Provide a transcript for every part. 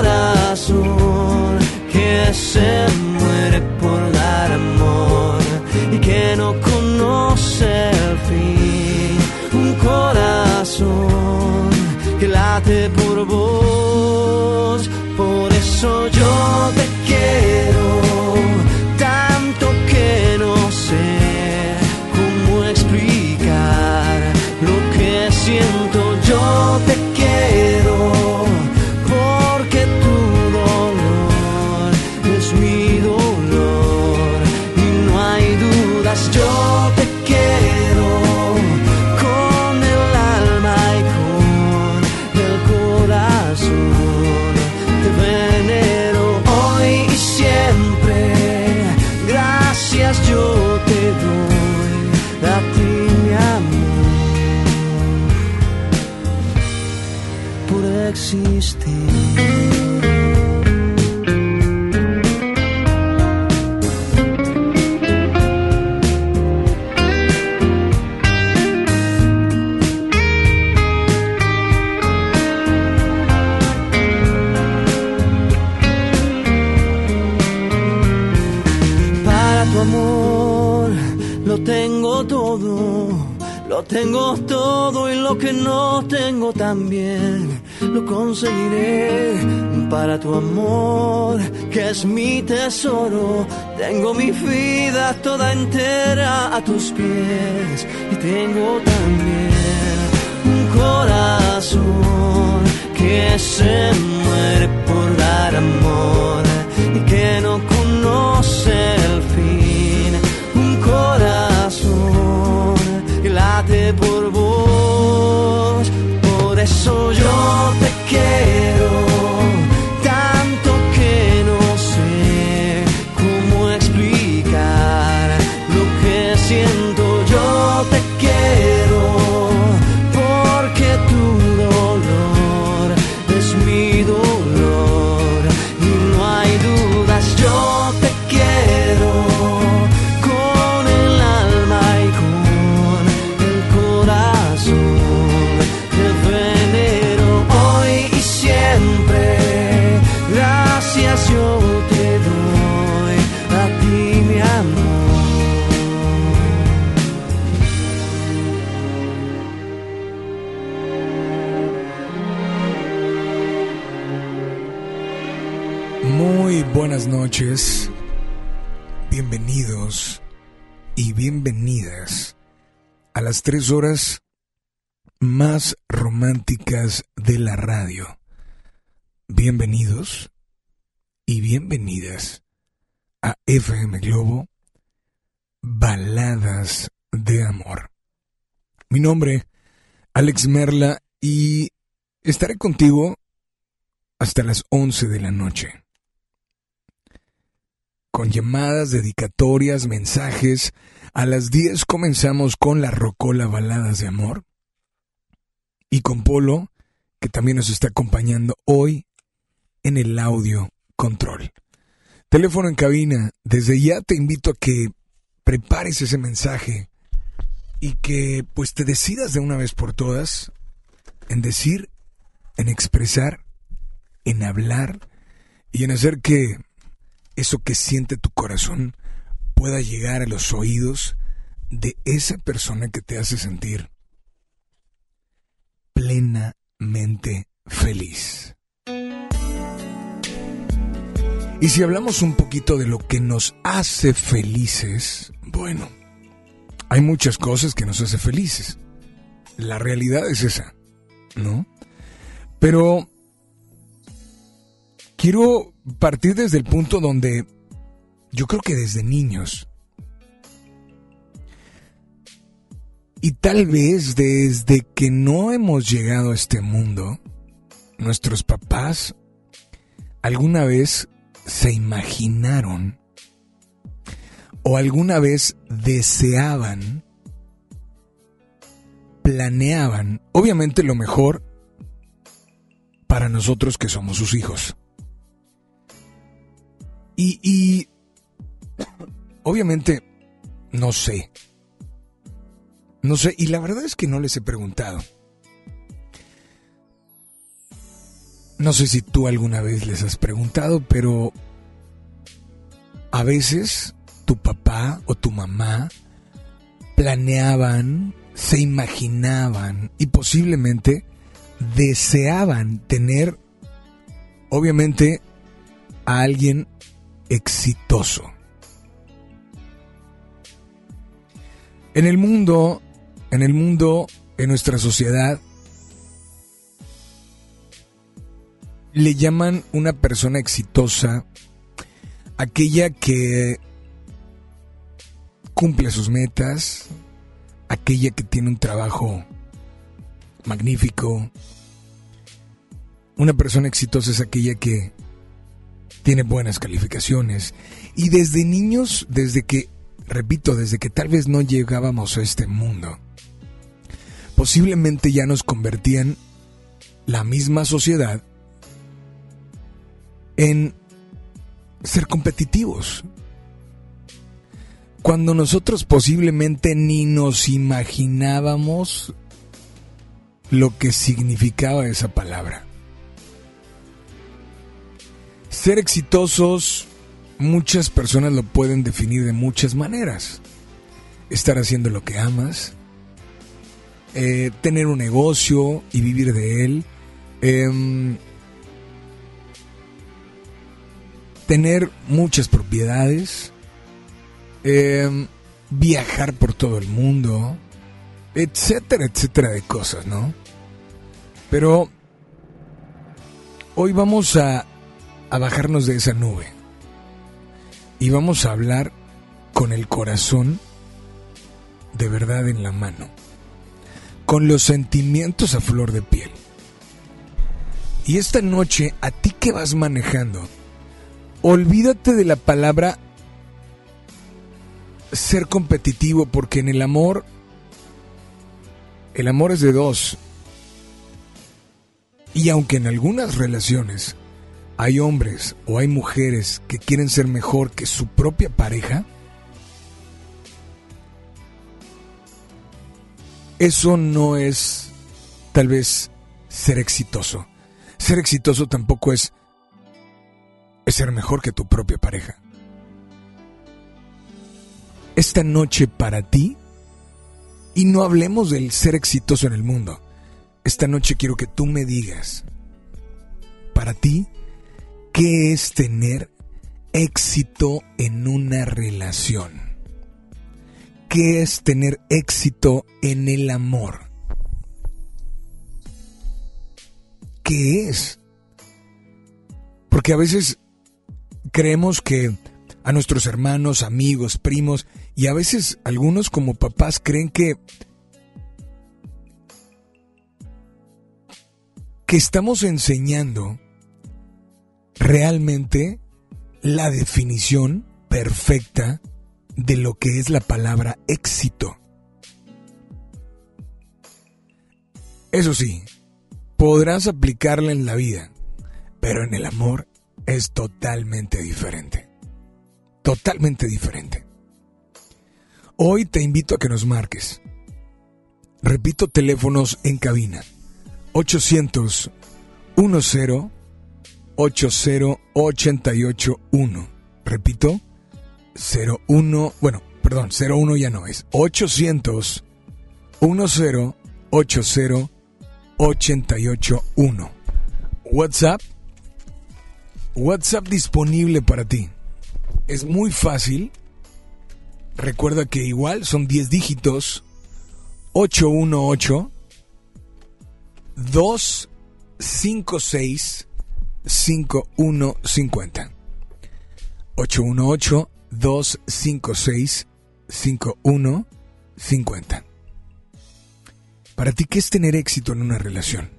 corazón que se muere por dar amor y que no conoce el fin. Un corazón que late por lo que no tengo también lo conseguiré. Para tu amor, que es mi tesoro, tengo mi vida toda entera a tus pies y tengo también un corazón que se muere por dar amor y que no conoce el fin. Un corazón que late por. Eso yo te quiero noches, bienvenidos y bienvenidas a las tres horas más románticas de la radio. Bienvenidos y bienvenidas a FM Globo, Baladas de Amor. Mi nombre, Alex Merla, y estaré contigo hasta las 11 de la noche con llamadas, dedicatorias, mensajes. A las 10 comenzamos con la Rocola Baladas de Amor. Y con Polo, que también nos está acompañando hoy en el audio control. Teléfono en cabina. Desde ya te invito a que prepares ese mensaje y que pues te decidas de una vez por todas en decir, en expresar, en hablar y en hacer que eso que siente tu corazón pueda llegar a los oídos de esa persona que te hace sentir plenamente feliz. Y si hablamos un poquito de lo que nos hace felices, bueno, hay muchas cosas que nos hace felices. La realidad es esa, ¿no? Pero quiero partir desde el punto donde yo creo que desde niños, y tal vez desde que no hemos llegado a este mundo, nuestros papás alguna vez se imaginaron o alguna vez deseaban, planeaban, obviamente lo mejor para nosotros que somos sus hijos. Y, obviamente, no sé. No sé, y la verdad es que no les he preguntado. No sé si tú alguna vez les has preguntado, pero a veces tu papá o tu mamá planeaban, se imaginaban y posiblemente deseaban tener, obviamente, a alguien exitoso. En el mundo, en el mundo, en nuestra sociedad, le llaman una persona exitosa aquella que cumple sus metas, aquella que tiene un trabajo magnífico. Una persona exitosa es aquella que tiene buenas calificaciones. Y desde niños, desde que, repito, desde que tal vez no llegábamos a este mundo, posiblemente ya nos convertían la misma sociedad en ser competitivos. Cuando nosotros posiblemente ni nos imaginábamos lo que significaba esa palabra. Ser exitosos, muchas personas lo pueden definir de muchas maneras. Estar haciendo lo que amas, eh, tener un negocio y vivir de él, em, tener muchas propiedades, em, viajar por todo el mundo, etcétera, etcétera de cosas, ¿no? Pero hoy vamos a, a bajarnos de esa nube y vamos a hablar con el corazón de verdad en la mano, con los sentimientos a flor de piel. Y esta noche, a ti que vas manejando, olvídate de la palabra ser competitivo, porque en el amor, el amor es de dos. Y aunque en algunas relaciones hay hombres o hay mujeres que quieren ser mejor que su propia pareja, eso no es tal vez ser exitoso. Ser exitoso tampoco es es ser mejor que tu propia pareja. Esta noche para ti, y no hablemos del ser exitoso en el mundo, esta noche quiero que tú me digas, para ti, ¿qué es tener éxito en una relación? ¿Qué es tener éxito en el amor? ¿Qué es? Porque a veces creemos que a nuestros hermanos, amigos, primos, y a veces algunos como papás creen que que estamos enseñando realmente la definición perfecta de lo que es la palabra éxito. Eso sí, podrás aplicarla en la vida, pero en el amor es totalmente diferente. Totalmente diferente. Hoy te invito a que nos marques. Repito teléfonos en cabina. 800 10 80 881. Repito, 01, bueno, perdón, 01 ya no es. 800 10 80 881. WhatsApp WhatsApp disponible para ti. Es muy fácil. Recuerda que igual son 10 dígitos. 818 256 5150. 818 256 5150. Para ti, ¿qué es tener éxito en una relación?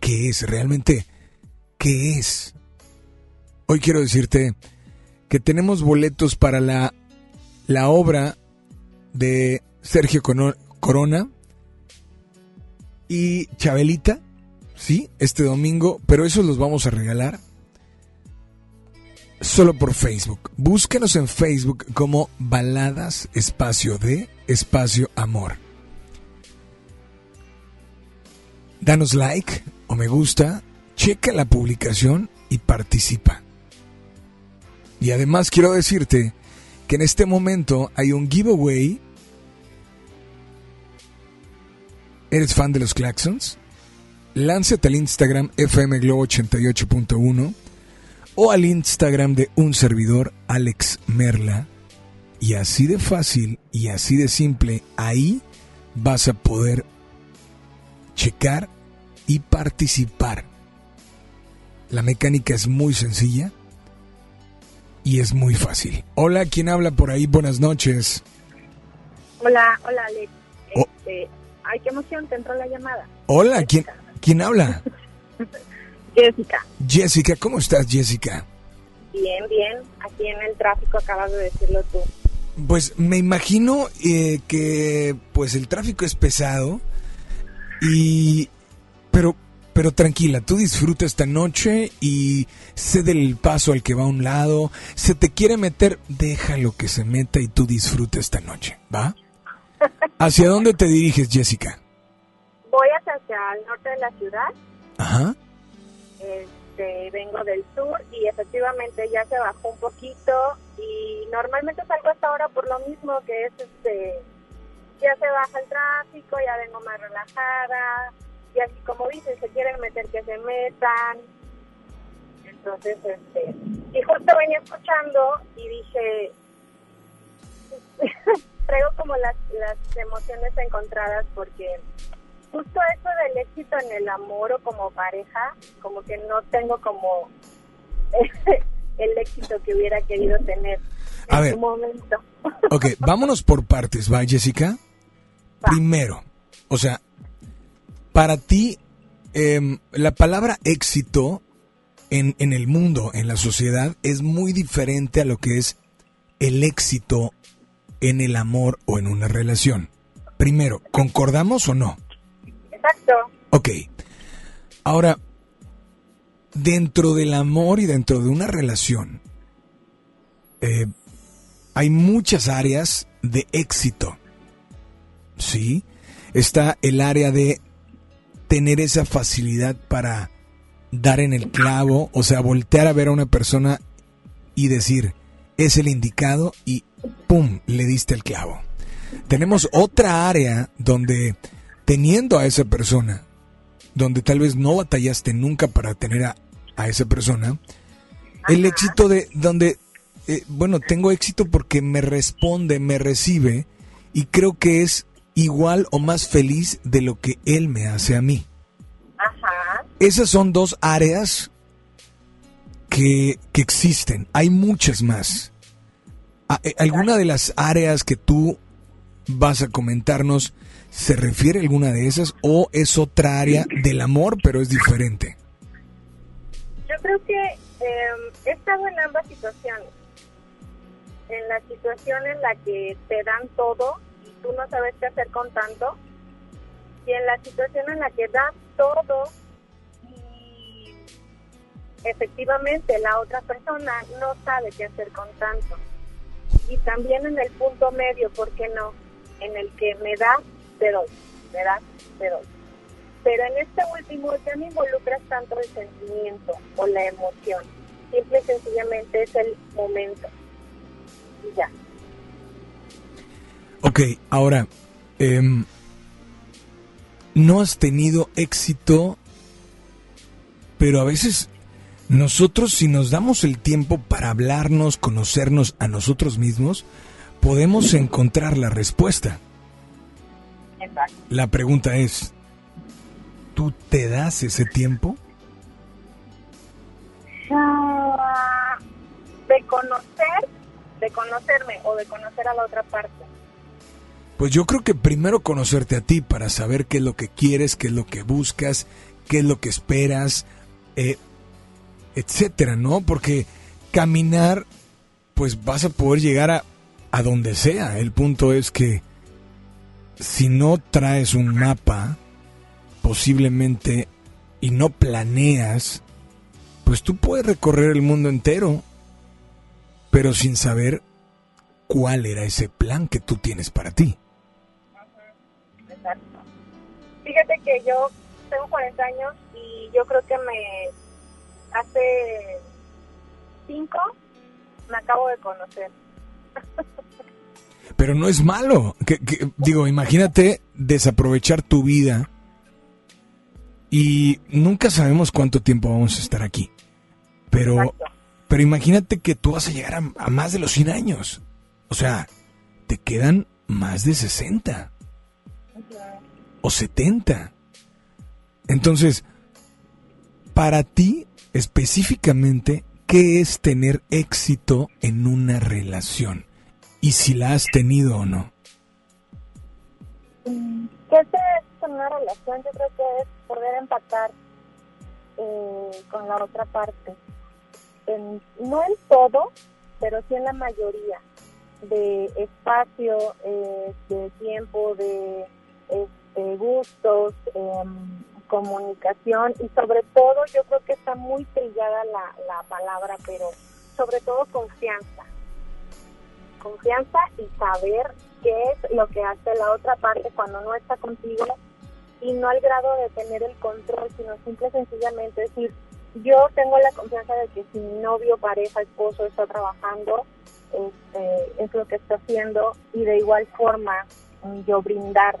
¿Qué es realmente? ¿Qué es? Hoy quiero decirte que tenemos boletos para la, la obra de Sergio Corona y Chabelita, ¿sí? Este domingo, pero esos los vamos a regalar solo por Facebook. Búsquenos en Facebook como Baladas Espacio de Espacio Amor. Danos like o me gusta, checa la publicación y participa. Y además quiero decirte que en este momento hay un giveaway. ¿Eres fan de los Claxons? Lánzate al Instagram FM Globo 88.1 o al Instagram de un servidor, Alex Merla. Y así de fácil y así de simple, ahí vas a poder checar y participar. La mecánica es muy sencilla y es muy fácil. Hola, ¿quién habla por ahí? Buenas noches. Hola, hola Alex. Oh. Ay, qué emoción, te entró la llamada. Hola, ¿quién, ¿quién habla? Jessica. Jessica, ¿cómo estás, Jessica? Bien, bien. Aquí en el tráfico acabas de decirlo tú. Pues me imagino eh, que pues el tráfico es pesado y pero pero tranquila, tú disfruta esta noche y cede el paso al que va a un lado. Se te quiere meter, déjalo que se meta y tú disfruta esta noche, ¿va? ¿Hacia dónde te diriges, Jessica? Voy hacia el norte de la ciudad. Ajá. Este, vengo del sur y efectivamente ya se bajó un poquito y normalmente salgo hasta ahora por lo mismo que es este ya se baja el tráfico, ya vengo más relajada y así como dicen, se quieren meter que se metan. Entonces, este, y justo venía escuchando y dije, traigo como las, las emociones encontradas porque justo eso del éxito en el amor o como pareja, como que no tengo como el éxito que hubiera querido tener A en ver. su momento. Ok, vámonos por partes, ¿va, Jessica? Primero, o sea, para ti, em, la palabra éxito en, en el mundo, en la sociedad, es muy diferente a lo que es el éxito en el amor o en una relación. Primero, ¿concordamos o no? Exacto. Ok. Ahora, dentro del amor y dentro de una relación, eh, hay muchas áreas de éxito. ¿Sí? Está el área de tener esa facilidad para dar en el clavo, o sea, voltear a ver a una persona y decir, es el indicado y ¡pum! le diste el clavo. Tenemos otra área donde teniendo a esa persona, donde tal vez no batallaste nunca para tener a, a esa persona, el éxito de donde, eh, bueno, tengo éxito porque me responde, me recibe y creo que es igual o más feliz de lo que él me hace a mí. Ajá. Esas son dos áreas que, que existen. Hay muchas más. Eh, ¿Alguna de las áreas que tú vas a comentarnos se refiere a alguna de esas o es otra área del amor pero es diferente? Yo creo que eh, he estado en ambas situaciones. En la situación en la que te dan todo y tú no sabes qué hacer con tanto. Y en la situación en la que das todo efectivamente la otra persona no sabe qué hacer con tanto. Y también en el punto medio, ¿por qué no? En el que me das, te doy, me das, te doy. Pero en este último ya no involucras tanto el sentimiento o la emoción. Simple y sencillamente es el momento. Y ya. Ok, ahora, em, ¿no has tenido éxito pero a veces nosotros si nos damos el tiempo para hablarnos, conocernos a nosotros mismos, podemos encontrar la respuesta. Exacto. La pregunta es, ¿tú te das ese tiempo? Ah, de conocer, de conocerme o de conocer a la otra parte. Pues yo creo que primero conocerte a ti para saber qué es lo que quieres, qué es lo que buscas, qué es lo que esperas, eh, etcétera, ¿no? Porque caminar, pues vas a poder llegar a, a donde sea. El punto es que si no traes un mapa, posiblemente, y no planeas, pues tú puedes recorrer el mundo entero, pero sin saber cuál era ese plan que tú tienes para ti. Exacto. Fíjate que yo tengo 40 años y yo creo que me hace 5 me acabo de conocer. Pero no es malo. Que, que- digo, imagínate desaprovechar tu vida y nunca sabemos cuánto tiempo vamos a estar aquí. Pero, Exacto. pero imagínate que tú vas a llegar a, a más de los 100 años. O sea, te quedan más de 60 o 70. Entonces, para ti específicamente, ¿qué es tener éxito en una relación? Y si la has tenido o no. ¿Qué es con una relación? Yo creo que es poder empatar eh, con la otra parte. En- no en todo, pero sí en la mayoría de espacio, eh, de tiempo, de este, gustos, em, comunicación y sobre todo yo creo que está muy trillada la, la palabra, pero sobre todo confianza. Confianza y saber qué es lo que hace la otra parte cuando no está contigo y no al grado de tener el control, sino simple y sencillamente decir, yo tengo la confianza de que si mi novio, pareja, esposo está trabajando, este, es lo que está haciendo y de igual forma yo brindar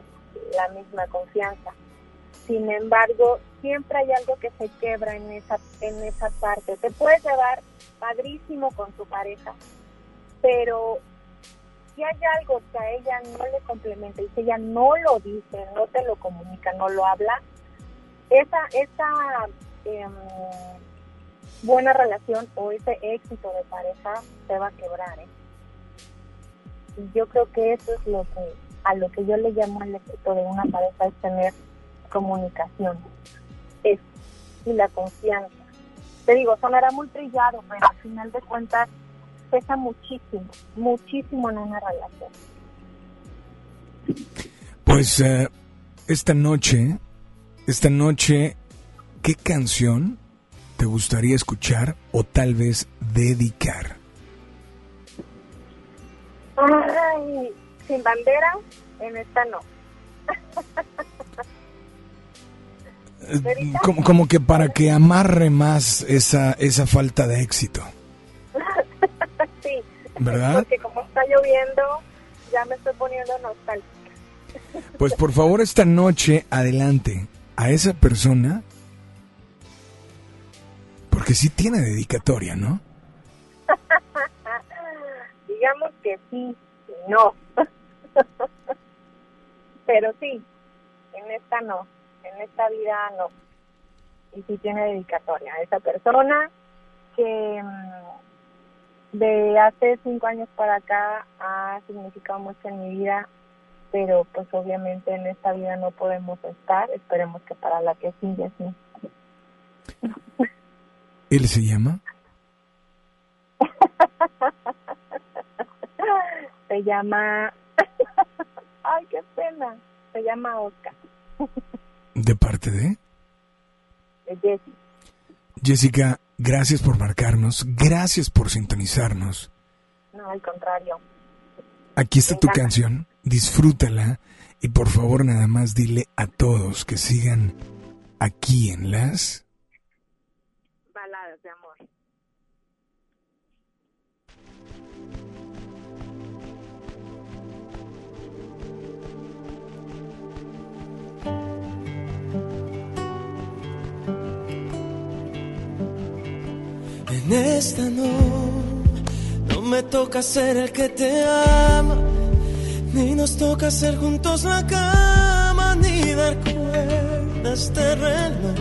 la misma confianza. Sin embargo, siempre hay algo que se quebra en esa, en esa parte. Te puedes llevar padrísimo con tu pareja, pero si hay algo que a ella no le complementa y si ella no lo dice, no te lo comunica, no lo habla, esa, esa em, buena relación o ese éxito de pareja se va a quebrar. ¿eh? Y yo creo que eso es lo que a lo que yo le llamo el éxito de una pareja es tener comunicación es y la confianza. Te digo, sonará muy trillado, pero al final de cuentas pesa muchísimo, muchísimo en una relación. Pues eh, esta noche, esta noche, ¿qué canción te gustaría escuchar o tal vez dedicar? Ay, sin bandera, en esta no. Como, como que para que amarre más esa, esa falta de éxito, sí, ¿verdad? porque como está lloviendo, ya me estoy poniendo nostálgica. Pues por favor esta noche adelante a esa persona, porque sí tiene dedicatoria, ¿no? Digamos que sí no. Pero sí, en esta no, en esta vida no. Y sí tiene dedicatoria a esa persona que mm, de hace cinco años para acá ha significado mucho en mi vida, pero pues obviamente en esta vida no podemos estar. Esperemos que para la que sigue sí. Él se llama. Se llama... Ay, qué pena. Se llama Oscar. ¿De parte de? de Jessie. Jessica, gracias por marcarnos, gracias por sintonizarnos. No, al contrario. Aquí está Me tu encanta. canción, disfrútala y por favor nada más dile a todos que sigan aquí en las... En esta no, no me toca ser el que te ama, ni nos toca hacer juntos la cama, ni dar cuerda a este reloj.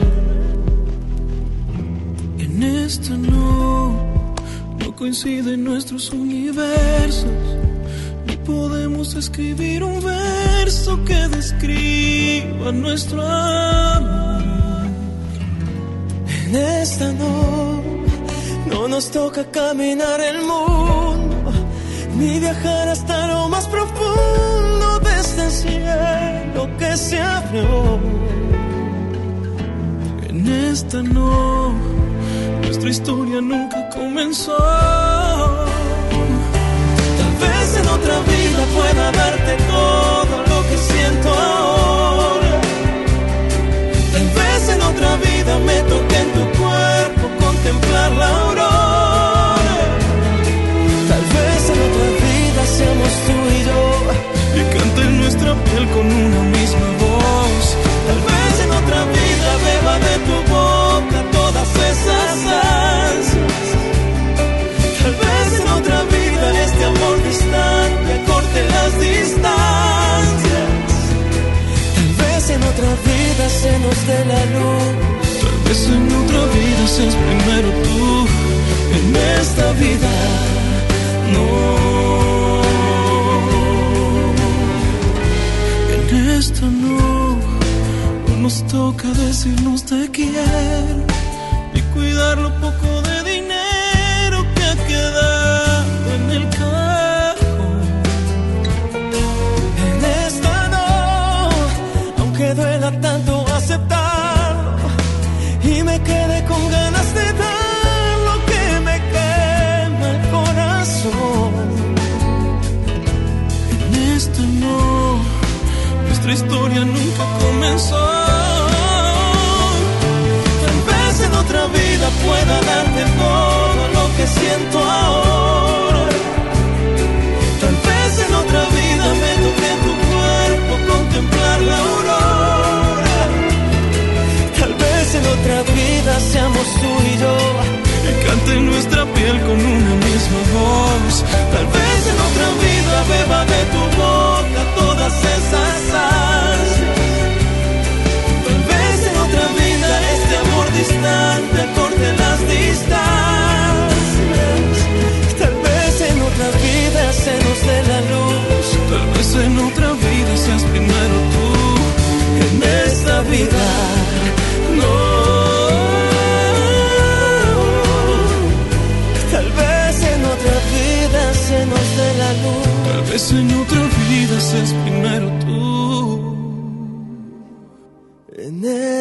En esta no, no coinciden nuestros universos, ni podemos escribir un verso que describa nuestro amor. En esta no, no nos toca caminar el mundo, ni viajar hasta lo más profundo de este cielo que se abrió. En esta no, nuestra historia nunca comenzó. Tal vez en otra vida pueda darte todo lo que siento ahora. Tal vez en otra vida me toque en tu cuerpo contemplar la aurora. Con una misma voz. Tal vez en otra vida beba de tu boca todas esas ansias. Tal vez en otra vida este amor distante corte las distancias. Tal vez en otra vida se nos dé la luz. Tal vez en otra vida seas primero tú. En esta vida no. Nos toca decirnos te quiero y cuidar lo poco de siento ahora. Tal vez en otra vida me toque tu cuerpo contemplar la aurora. Tal vez en otra vida seamos tú y yo y cante nuestra piel con una misma voz. Tal vez en otra vida beba de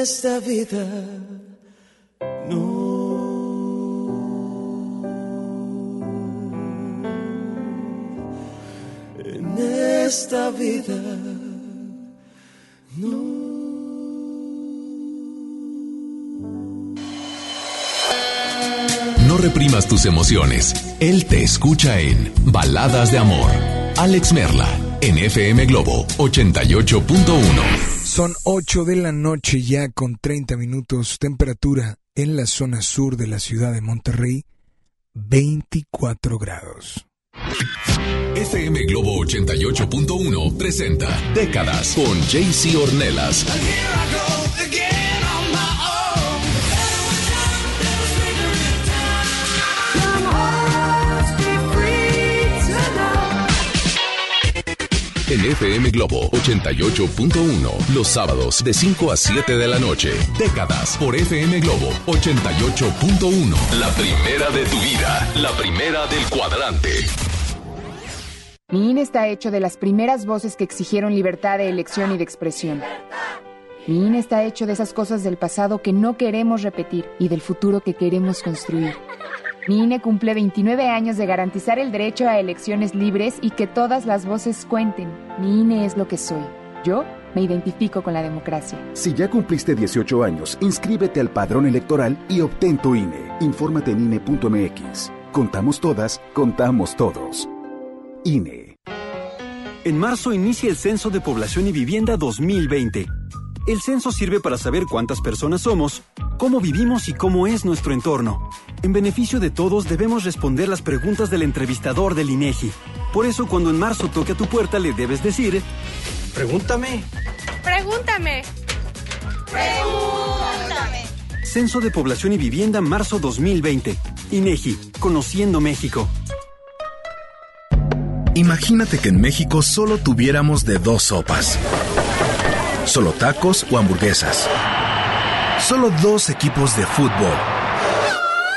esta vida no. Esta vida No reprimas tus emociones. Él te escucha en Baladas de Amor. Alex Merla, en FM Globo 88.1. Son 8 de la noche ya con 30 minutos. Temperatura en la zona sur de la ciudad de Monterrey, 24 grados. FM Globo 88.1 presenta Décadas con JC Ornelas. En FM Globo 88.1, los sábados de 5 a 7 de la noche. Décadas por FM Globo 88.1. La primera de tu vida, la primera del cuadrante. Mi INE está hecho de las primeras voces que exigieron libertad de elección y de expresión. Mi INE está hecho de esas cosas del pasado que no queremos repetir y del futuro que queremos construir. Mi INE cumple 29 años de garantizar el derecho a elecciones libres y que todas las voces cuenten. Mi INE es lo que soy. Yo me identifico con la democracia. Si ya cumpliste 18 años, inscríbete al padrón electoral y obtén tu INE. Infórmate en INE.mx. Contamos todas, contamos todos. INE. En marzo inicia el Censo de Población y Vivienda 2020. El censo sirve para saber cuántas personas somos, cómo vivimos y cómo es nuestro entorno. En beneficio de todos debemos responder las preguntas del entrevistador del INEGI. Por eso cuando en marzo toque a tu puerta le debes decir, pregúntame. Pregúntame. Pregúntame. Censo de Población y Vivienda marzo 2020. INEGI, Conociendo México. Imagínate que en México solo tuviéramos de dos sopas. Solo tacos o hamburguesas. Solo dos equipos de fútbol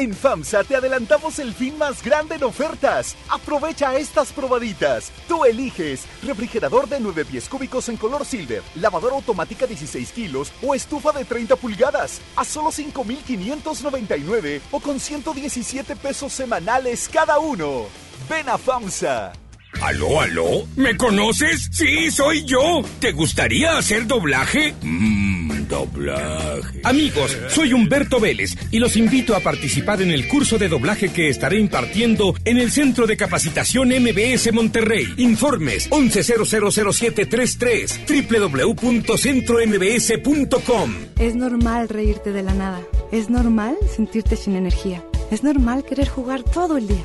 En FAMSA te adelantamos el fin más grande en ofertas. Aprovecha estas probaditas. Tú eliges refrigerador de 9 pies cúbicos en color silver, lavadora automática 16 kilos o estufa de 30 pulgadas a solo 5,599 o con 117 pesos semanales cada uno. Ven a FAMSA. ¿Aló, aló? ¿Me conoces? Sí, soy yo. ¿Te gustaría hacer doblaje? Mmm, doblaje. Amigos, soy Humberto Vélez y los invito a participar en el curso de doblaje que estaré impartiendo en el Centro de Capacitación MBS Monterrey. Informes 11000733 www.centrombs.com. Es normal reírte de la nada. Es normal sentirte sin energía. Es normal querer jugar todo el día.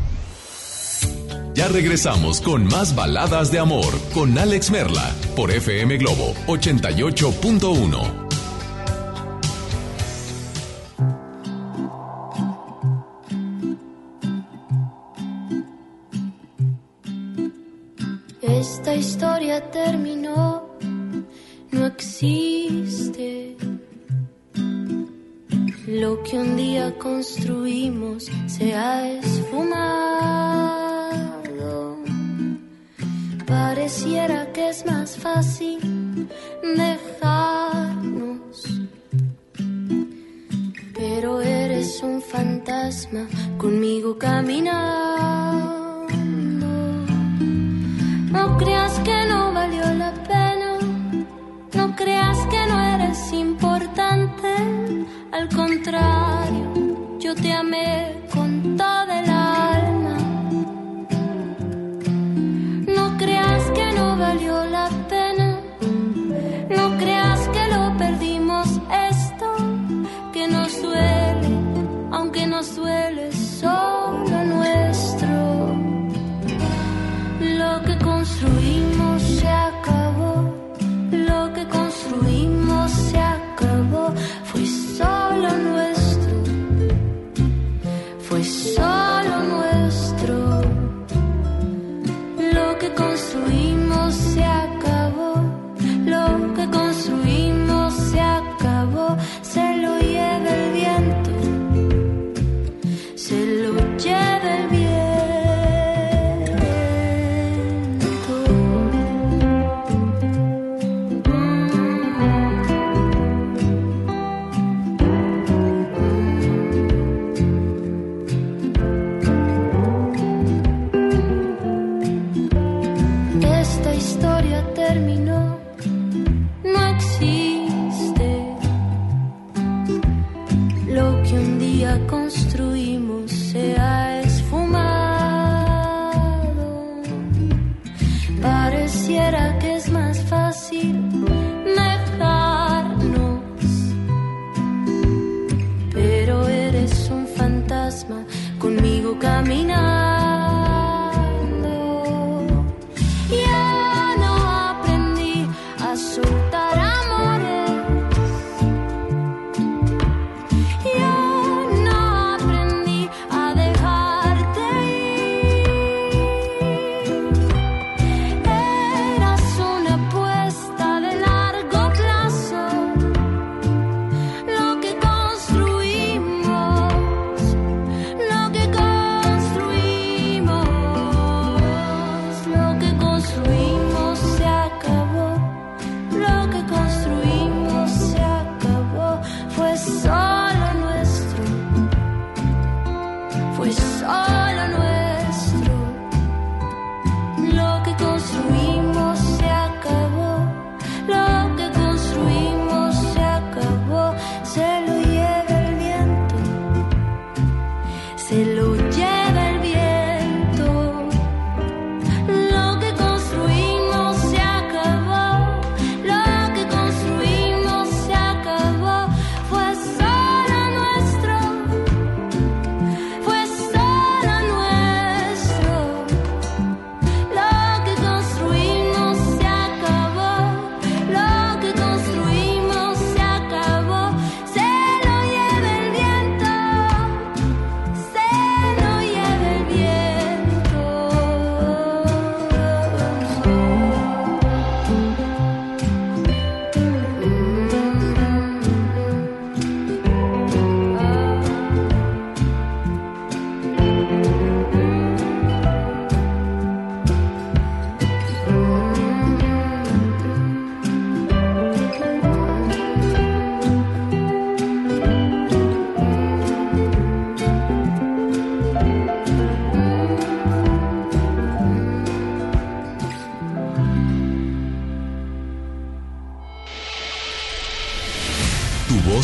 Ya regresamos con más baladas de amor con Alex Merla por FM Globo 88.1. Esta historia terminó, no existe. Lo que un día construimos se ha esfumado Pareciera que es más fácil dejarnos. Pero eres un fantasma conmigo caminando. No creas que no valió la pena. No creas que no eres importante. Al contrario, yo te amé con toda el construimos se acabó, fue solo nuestro, fue solo nuestro, lo que construimos.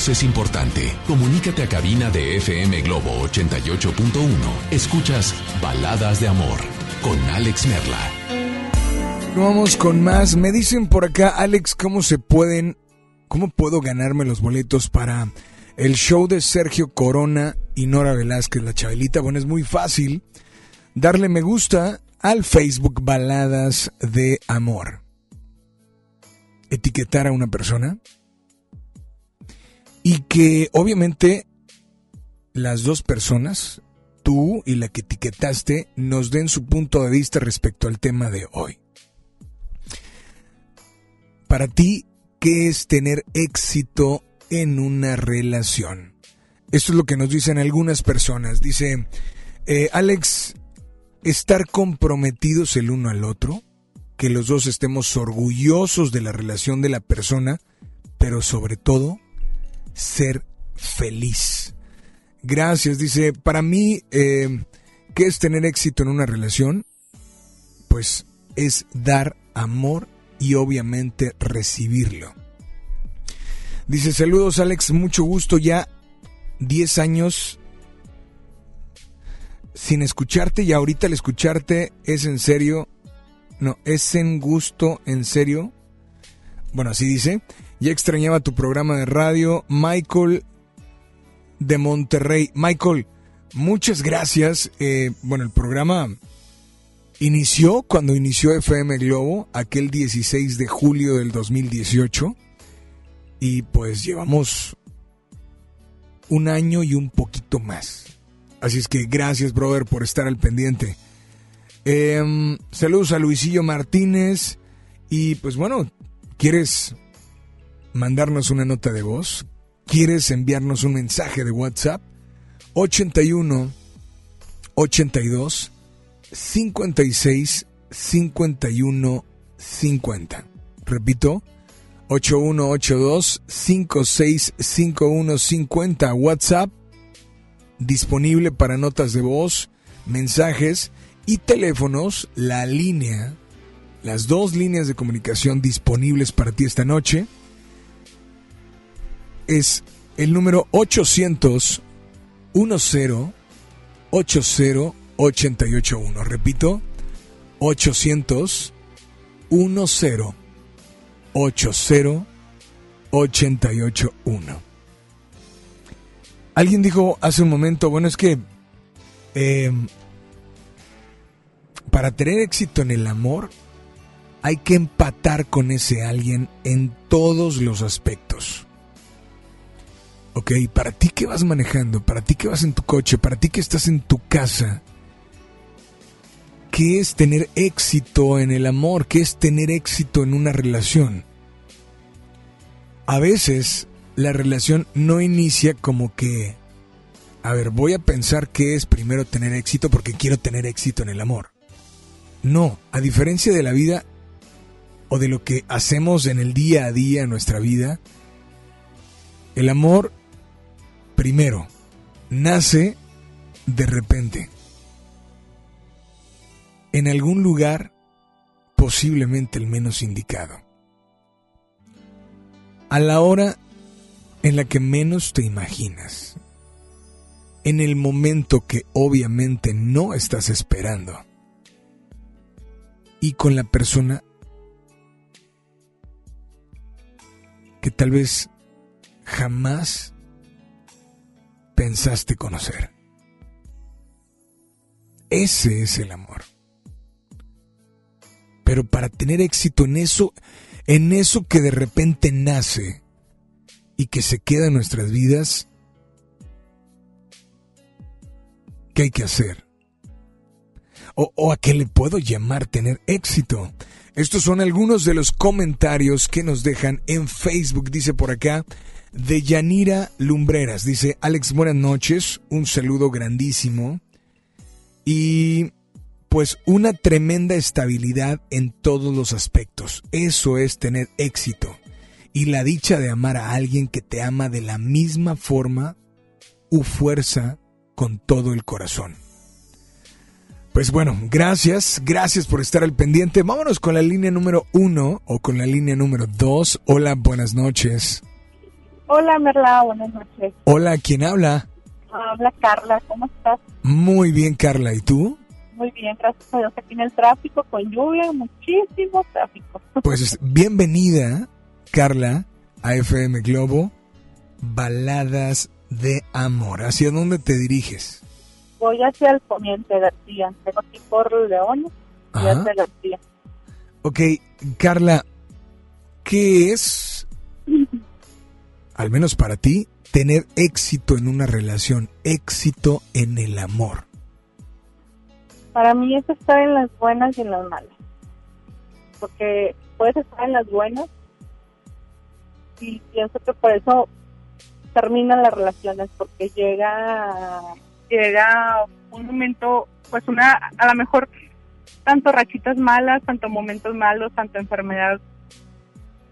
Es importante. Comunícate a cabina de FM Globo 88.1. Escuchas Baladas de Amor con Alex Merla. Vamos con más. Me dicen por acá, Alex, ¿cómo se pueden, cómo puedo ganarme los boletos para el show de Sergio Corona y Nora Velázquez, la Chabelita? Bueno, es muy fácil. Darle me gusta al Facebook Baladas de Amor. Etiquetar a una persona y que obviamente las dos personas, tú y la que etiquetaste, nos den su punto de vista respecto al tema de hoy. Para ti, ¿qué es tener éxito en una relación? Esto es lo que nos dicen algunas personas. Dice, eh, Alex, estar comprometidos el uno al otro, que los dos estemos orgullosos de la relación de la persona, pero sobre todo ser feliz. Gracias, dice, para mí, eh, ¿qué es tener éxito en una relación? Pues es dar amor y obviamente recibirlo. Dice, saludos Alex, mucho gusto, ya 10 años sin escucharte y ahorita al escucharte es en serio, no, es en gusto, en serio. Bueno, así dice. Ya extrañaba tu programa de radio. Michael de Monterrey. Michael, muchas gracias. Eh, bueno, el programa inició cuando inició FM Globo, aquel 16 de julio del 2018. Y pues llevamos un año y un poquito más. Así es que gracias, brother, por estar al pendiente. Em, saludos a Luisillo Martínez. Y pues bueno, ¿quieres mandarnos una nota de voz, quieres enviarnos un mensaje de WhatsApp, 81 82 56 51 50. Repito, 8182 50 WhatsApp disponible para notas de voz, mensajes y teléfonos, la línea las dos líneas de comunicación disponibles para ti esta noche es el número 800 10 80 881. Repito, 800 10 80 881. Alguien dijo hace un momento, bueno, es que eh, para tener éxito en el amor hay que empatar con ese alguien en todos los aspectos. Ok, para ti que vas manejando, para ti que vas en tu coche, para ti que estás en tu casa, ¿qué es tener éxito en el amor? ¿Qué es tener éxito en una relación? A veces la relación no inicia como que, a ver, voy a pensar qué es primero tener éxito porque quiero tener éxito en el amor. No, a diferencia de la vida o de lo que hacemos en el día a día nuestra vida, el amor primero nace de repente. En algún lugar posiblemente el menos indicado. A la hora en la que menos te imaginas. En el momento que obviamente no estás esperando y con la persona que tal vez jamás pensaste conocer. Ese es el amor. Pero para tener éxito en eso, en eso que de repente nace y que se queda en nuestras vidas, ¿qué hay que hacer? o, a qué le puedo llamar tener éxito. Estos son algunos de los comentarios que nos dejan en Facebook, dice por acá, de Yanira Lumbreras. Dice, Alex, buenas noches, un saludo grandísimo. Y pues una tremenda estabilidad en todos los aspectos. Eso es tener éxito. Y la dicha de amar a alguien que te ama de la misma forma u fuerza con todo el corazón. Pues bueno, gracias, gracias por estar al pendiente. Vámonos con la línea número uno o con la línea número dos. Hola, buenas noches. Hola, Merla, buenas noches. Hola, ¿quién habla? Habla Carla, ¿cómo estás? Muy bien, Carla, ¿y tú? Muy bien, gracias a Dios. Aquí en el tráfico, con lluvia, muchísimo tráfico. Pues bienvenida, Carla, a FM Globo, Baladas de Amor. ¿Hacia dónde te diriges? voy hacia el poniente García. Tengo aquí por León y hacia García. Ok, Carla, ¿qué es, al menos para ti, tener éxito en una relación, éxito en el amor? Para mí es estar en las buenas y en las malas. Porque puedes estar en las buenas y pienso que por eso terminan las relaciones, porque llega llega un momento, pues una, a lo mejor tanto rachitas malas, tanto momentos malos, tanto enfermedad,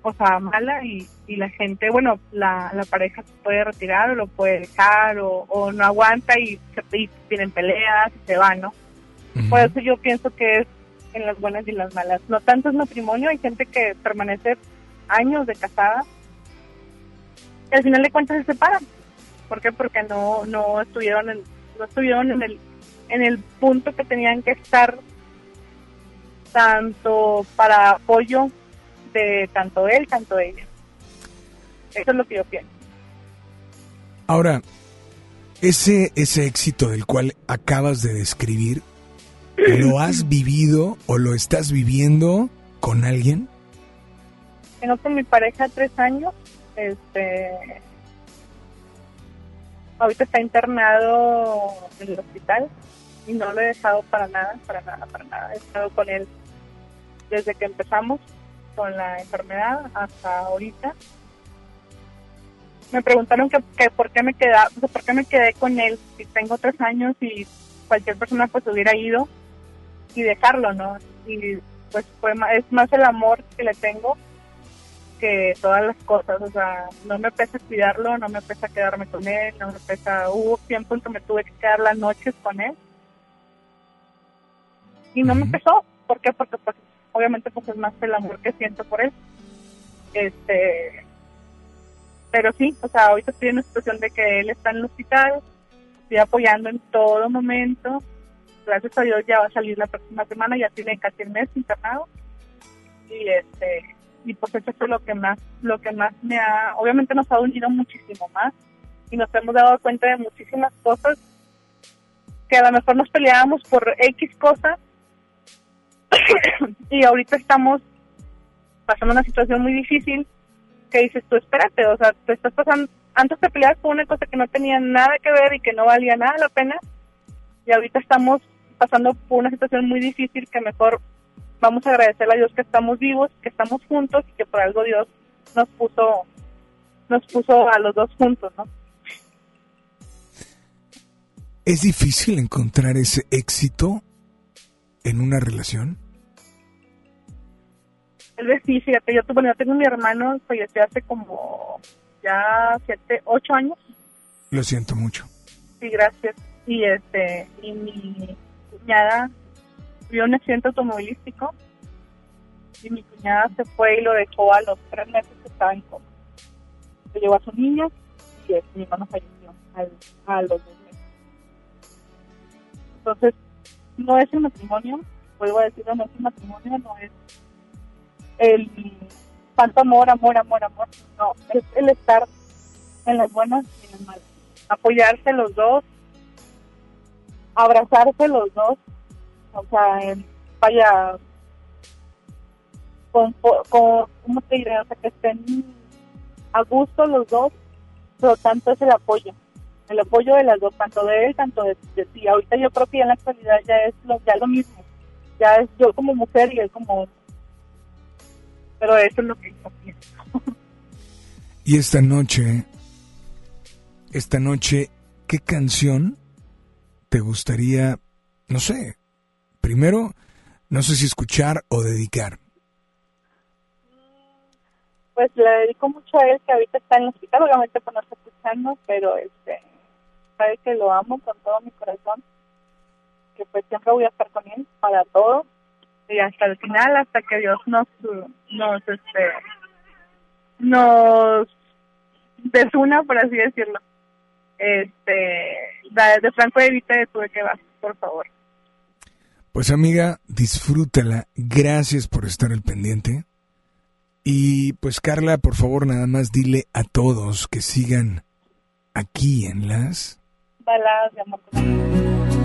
o sea, mala y, y la gente, bueno, la, la pareja se puede retirar o lo puede dejar o, no aguanta y, se, tienen peleas y se van, ¿no? Por eso yo pienso que es en las buenas y las malas. No tanto es matrimonio, hay gente que permanece años de casada y al final de cuentas se separan. ¿Por qué? Porque no, no estuvieron en, no estuvieron en el, en el punto que tenían que estar tanto para apoyo de tanto él, tanto ella. Eso es lo que yo pienso. Ahora, ese, ese éxito del cual acabas de describir, ¿lo has vivido o lo estás viviendo con alguien? Tengo con mi pareja tres años. Este, ahorita está internado en el hospital y no lo he dejado para nada, para nada, para nada. He estado con él desde que empezamos con la enfermedad hasta ahorita. Me preguntaron que, por qué me queda, por qué me quedé con él si tengo tres años y cualquier persona pues hubiera ido y dejarlo, ¿no? Y pues fue es más el amor que le tengo que todas las cosas, o sea, no me pesa cuidarlo, no me pesa quedarme con él, no me pesa, hubo tiempo en que me tuve que quedar las noches con él y no me pesó, ¿por qué? Porque pues obviamente pues es más el amor que siento por él. Este, pero sí, o sea, ahorita estoy en una situación de que él está en el hospital, estoy apoyando en todo momento. Gracias a Dios ya va a salir la próxima semana, ya tiene casi el mes internado. Y este, y pues eso es lo que más, lo que más me ha, obviamente nos ha unido muchísimo más y nos hemos dado cuenta de muchísimas cosas que a lo mejor nos peleábamos por X cosas y ahorita estamos pasando una situación muy difícil que dices tú, espérate, o sea, te estás pasando, antes te peleabas por una cosa que no tenía nada que ver y que no valía nada la pena y ahorita estamos pasando por una situación muy difícil que mejor vamos a agradecerle a Dios que estamos vivos, que estamos juntos y que por algo Dios nos puso nos puso a los dos juntos, ¿no? ¿Es difícil encontrar ese éxito en una relación? Es decir, fíjate, yo, bueno, yo tengo mi hermano, falleció hace como ya siete, ocho años. Lo siento mucho. Sí, gracias. Y este, y mi cuñada vio un accidente automovilístico y mi cuñada se fue y lo dejó a los tres meses que estaba en coma. Se llevó a su niña y este, mi hermano falleció a los dos entonces, no es el matrimonio, vuelvo a decirlo, no es el matrimonio, no es el tanto amor, amor, amor, amor, no, es el estar en las buenas y en las malas, apoyarse los dos, abrazarse los dos, o sea, vaya, con, con, ¿cómo te diré? O sea, que estén a gusto los dos, pero tanto es el apoyo el apoyo de las dos, tanto de él, tanto de, ti. Ahorita yo creo que en la actualidad ya es lo, ya lo mismo. Ya es yo como mujer y él como. Pero eso es lo que yo pienso. Y esta noche, esta noche, ¿qué canción te gustaría, no sé, primero, no sé si escuchar o dedicar? Pues le dedico mucho a él que ahorita está en el hospital, obviamente pues no está escuchando, pero este sabe que lo amo con todo mi corazón, que pues siempre voy a estar con él para todo y hasta el final, hasta que Dios nos, nos, este, nos desuna, por así decirlo. Este, de Franco Evita de tuve que vas, por favor. Pues amiga, disfrútala. Gracias por estar al pendiente. Y pues Carla, por favor, nada más dile a todos que sigan aquí en las baladas de amor.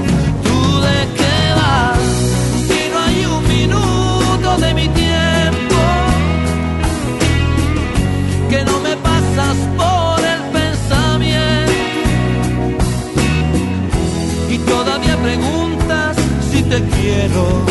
te quiero.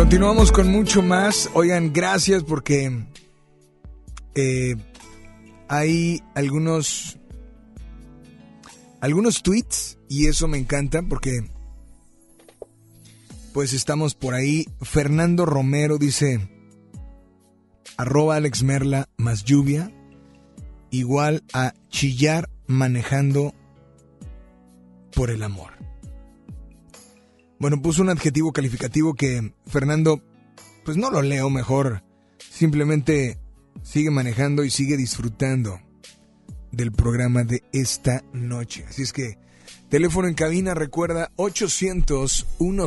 Continuamos con mucho más. Oigan, gracias porque eh, hay algunos algunos tweets y eso me encanta porque pues estamos por ahí. Fernando Romero dice arroba Alex Merla más lluvia, igual a chillar manejando por el amor. Bueno, puso un adjetivo calificativo que Fernando, pues no lo leo mejor, simplemente sigue manejando y sigue disfrutando del programa de esta noche. Así es que, teléfono en cabina, recuerda 800 10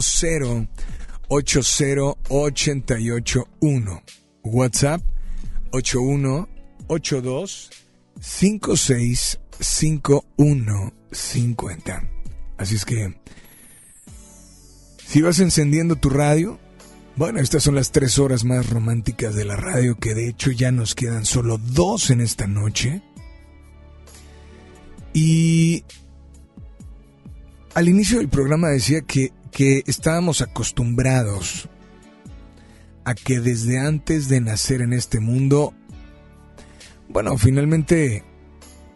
80 881. WhatsApp 8182 565150. Así es que si vas encendiendo tu radio, bueno, estas son las tres horas más románticas de la radio, que de hecho ya nos quedan solo dos en esta noche. Y al inicio del programa decía que, que estábamos acostumbrados a que desde antes de nacer en este mundo, bueno, finalmente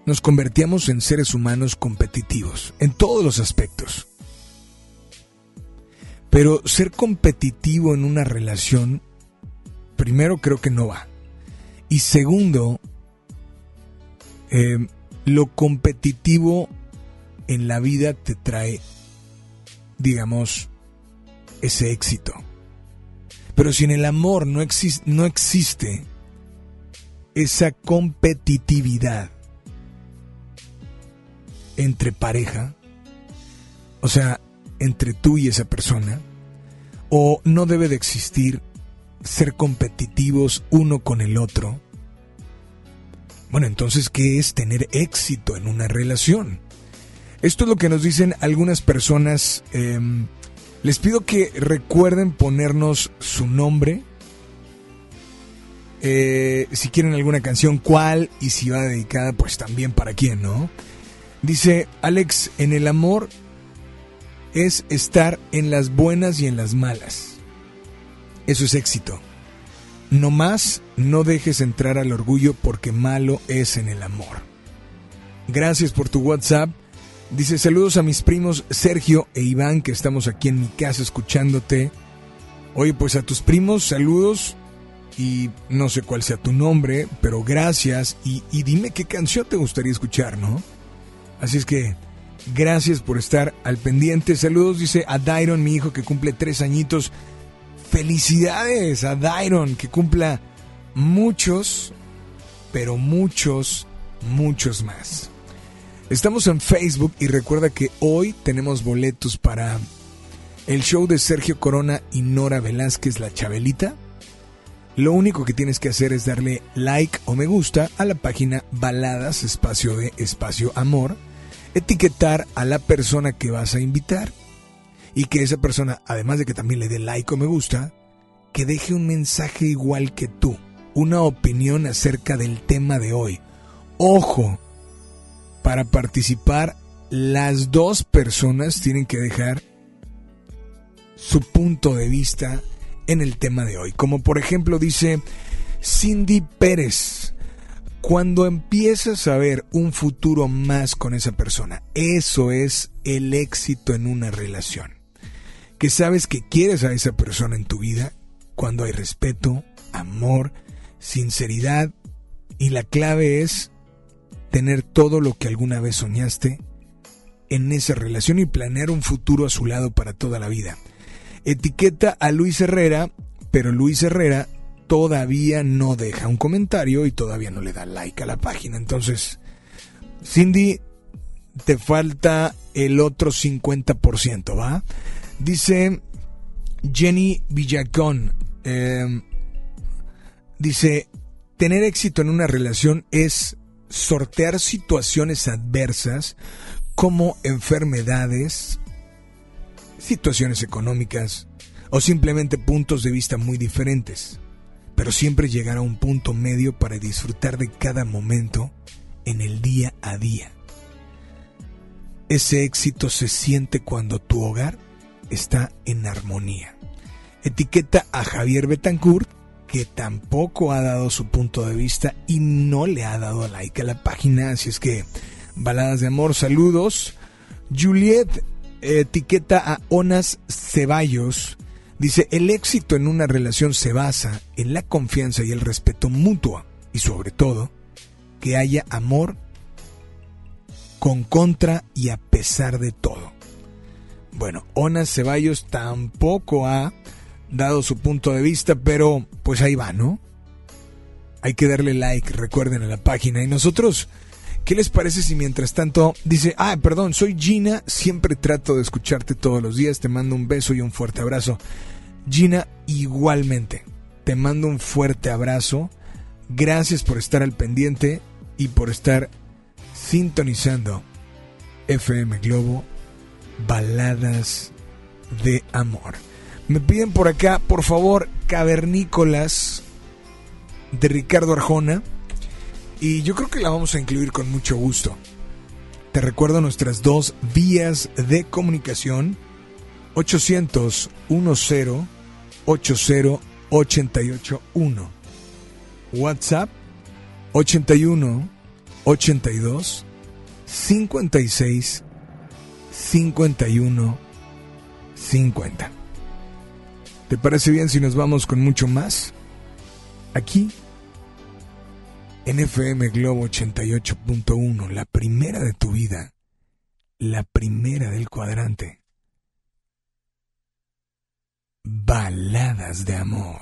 nos convertíamos en seres humanos competitivos, en todos los aspectos. Pero ser competitivo en una relación, primero creo que no va. Y segundo, eh, lo competitivo en la vida te trae, digamos, ese éxito. Pero si en el amor no, no existe esa competitividad entre pareja, o sea, entre tú y esa persona, o no debe de existir ser competitivos uno con el otro, bueno, entonces, ¿qué es tener éxito en una relación? Esto es lo que nos dicen algunas personas eh, les pido que recuerden ponernos su nombre. Eh, si quieren alguna canción, cuál y si va dedicada, pues también para quién, ¿no? Dice Alex, en el amor es estar en las buenas y en las malas. Eso es éxito. No más, no dejes entrar al orgullo porque malo es en el amor. Gracias por tu WhatsApp Dice saludos a mis primos Sergio e Iván que estamos aquí en mi casa escuchándote. Oye, pues a tus primos saludos y no sé cuál sea tu nombre, pero gracias y, dime qué canción te gustaría escuchar, ¿no? Así es que gracias por estar al pendiente. Saludos, dice a Dairon, mi hijo que cumple tres añitos. Felicidades a Dairon, que cumpla muchos, pero muchos, muchos más. Estamos en Facebook y recuerda que hoy tenemos boletos para el show de Sergio Corona y Nora Velázquez, la Chabelita. Lo único que tienes que hacer es darle like o me gusta a la página Baladas Espacio de Espacio Amor, etiquetar a la persona que vas a invitar y que esa persona, además de que también le dé like o me gusta, que deje un mensaje igual que tú, una opinión acerca del tema de hoy. Ojo, para participar, las dos personas tienen que dejar su punto de vista en el tema de hoy. Como por ejemplo dice Cindy Pérez, cuando empiezas a ver un futuro más con esa persona, eso es el éxito en una relación. Que sabes que quieres a esa persona en tu vida cuando hay respeto, amor, sinceridad y la clave es tener todo lo que alguna vez soñaste en esa relación y planear un futuro a su lado para toda la vida. Etiqueta a Luis Herrera, pero Luis Herrera todavía no deja un comentario y todavía no le da like a la página. Entonces, Cindy, te falta el otro 50%, ¿va? Dice Jenny Villacón, em, dice, tener éxito en una relación es sortear situaciones adversas como enfermedades, situaciones económicas o simplemente puntos de vista muy diferentes, pero siempre llegar a un punto medio para disfrutar de cada momento en el día a día. Ese éxito se siente cuando tu hogar está en armonía. Etiqueta a Javier Betancourt, que tampoco ha dado su punto de vista y no le ha dado like a la página, así es que baladas de amor, saludos. Juliet etiqueta a Onas Ceballos, dice, el éxito en una relación se basa en la confianza y el respeto mutuo y sobre todo que haya amor con contra y a pesar de todo. Bueno, Onas Ceballos tampoco ha dado su punto de vista, pero pues ahí va, ¿no? Hay que darle like, recuerden a la página. Y nosotros, ¿qué les parece si mientras tanto dice, ah, perdón, soy Gina, siempre trato de escucharte todos los días, te mando un beso y un fuerte abrazo. Gina, igualmente, te mando un fuerte abrazo. Gracias por estar al pendiente y por estar sintonizando FM Globo Baladas de Amor. Me piden por acá, por favor, Cavernícolas de Ricardo Arjona. Y yo creo que la vamos a incluir con mucho gusto. Te recuerdo nuestras dos vías de comunicación. 800 10 80 881. WhatsApp 81 82 56 51 50. ¿Te parece bien si nos vamos con mucho más? Aquí, en FM Globo 88.1, la primera de tu vida, la primera del cuadrante. Baladas de amor.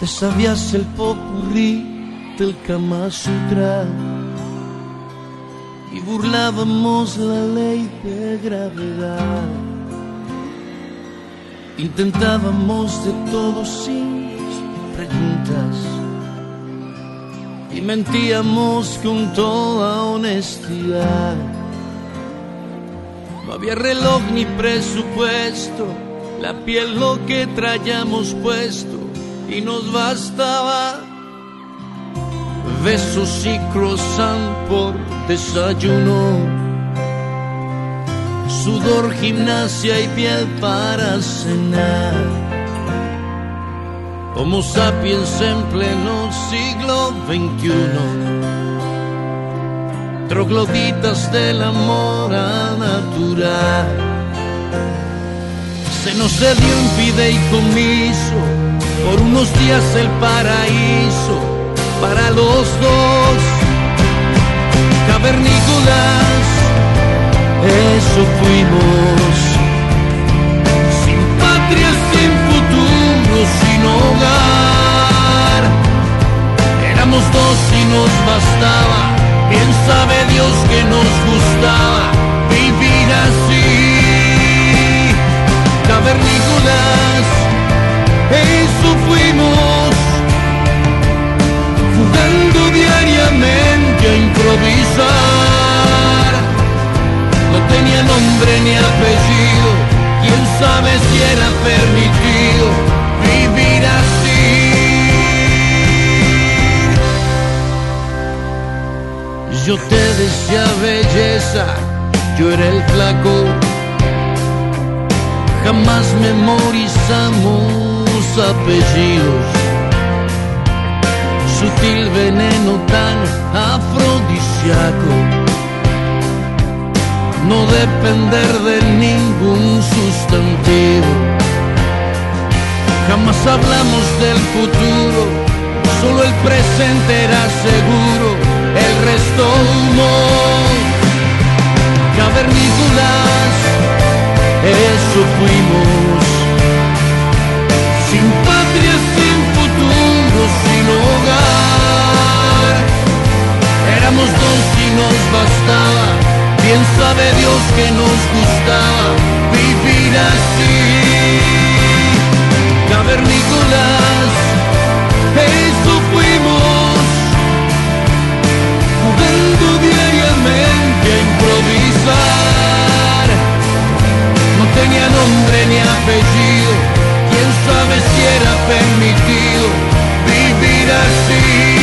Te sabías el popurrí del Kama Sutra burlábamos la ley de gravedad. Intentábamos de todo sin preguntas y mentíamos con toda honestidad. No había reloj ni presupuesto, la piel lo que traíamos puesto y nos bastaba besos y croissant por desayuno, sudor, gimnasia y piel para cenar. Como sapiens en pleno siglo XXI, trogloditas del amor a natural. Se nos dio un fideicomiso por unos días el paraíso para los dos. Cavernícolas, eso fuimos. Sin patria, sin futuro, sin hogar. Éramos dos y nos bastaba. Bien sabe Dios que nos gustaba vivir así. Cavernícolas eso fuimos, jugando diariamente improvisar. No tenía nombre ni apellido, quién sabe si era permitido vivir así. Yo te decía belleza, yo era el flaco, jamás memorizamos apellidos, sutil veneno tan afrodisíaco, no depender de ningún sustantivo. Jamás hablamos del futuro, solo el presente era seguro, el resto humo. Cavernícola eso fuimos. Sin patria, sin futuro, sin hogar. Éramos dos y nos bastaba. Bien sabe Dios que nos gustaba vivir así. Cavernícolas, eso fuimos. Jugando diariamente a improvisar. No tenía nombre ni apellido, quién sabe si era permitido vivir así.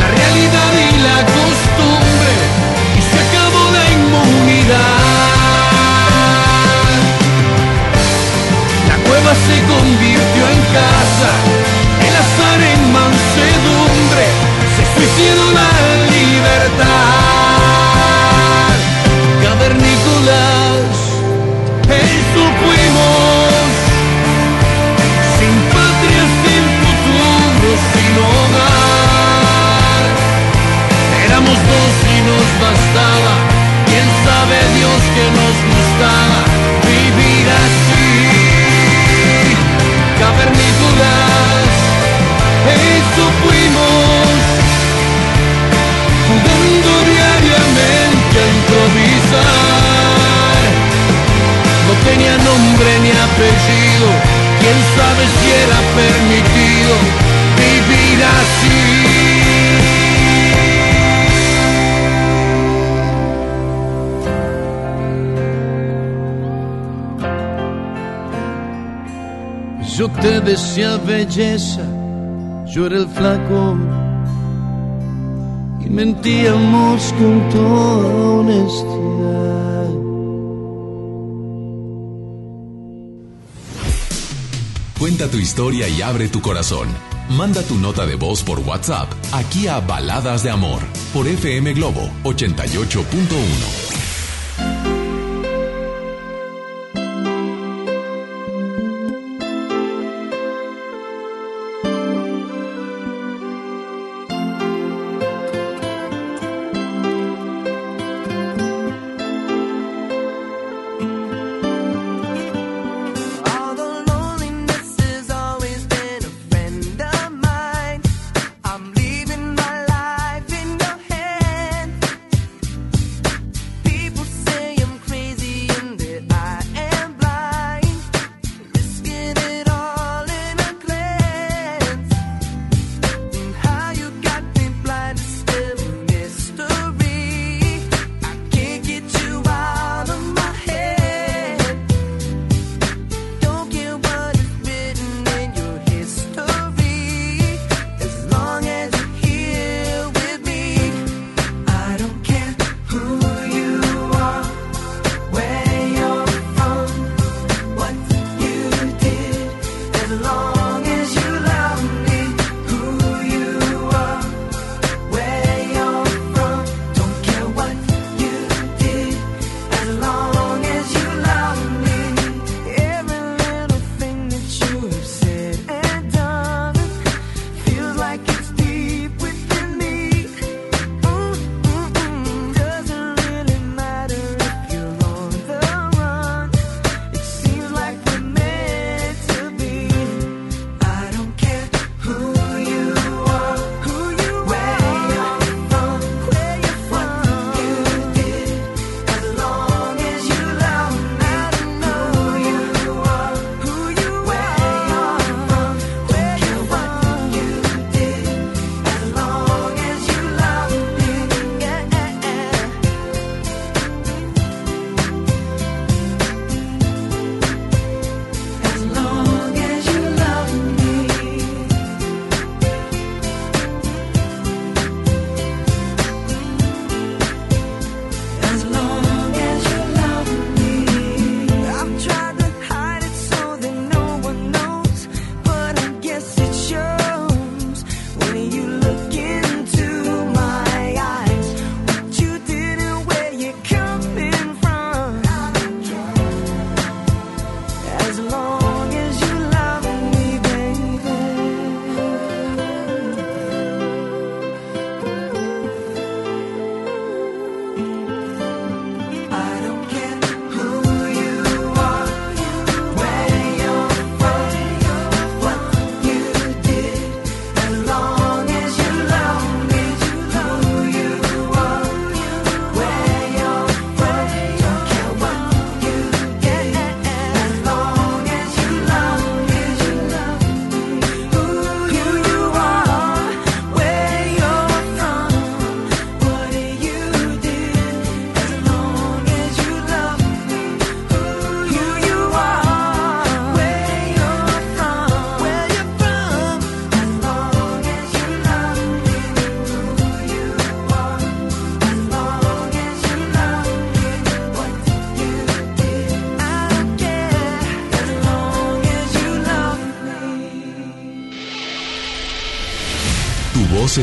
La realidad y la costumbre y se acabó la inmunidad. La cueva se convirtió en casa, el azar en mansedumbre, se suicidó sabe Dios que nos te decía belleza, yo era el flaco y mentíamos con toda honestidad. Cuenta tu historia y abre tu corazón. Manda tu nota de voz por WhatsApp aquí a Baladas de Amor por FM Globo 88.1.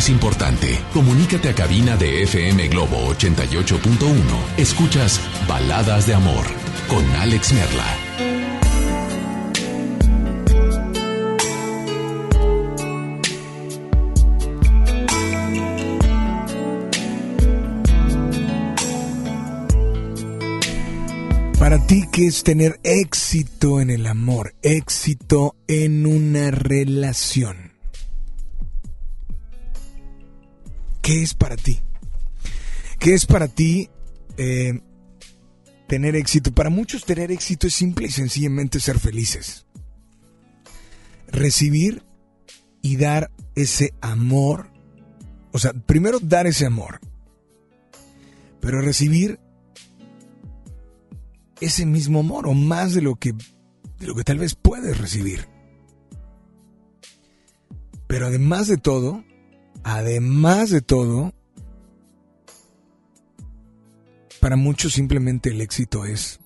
importante. Comunícate a cabina de FM Globo 88.1. Escuchas Baladas de Amor con Alex Merla. Para ti, ¿qué es tener éxito en el amor? Éxito en una relación. ¿Qué es para ti? ¿Qué es para ti eh, tener éxito? Para muchos tener éxito es simple y sencillamente ser felices. Recibir y dar ese amor. O sea, primero dar ese amor. Pero recibir ese mismo amor o más de lo que, de lo que tal vez puedes recibir. Pero además de todo, además de todo, para muchos simplemente el éxito es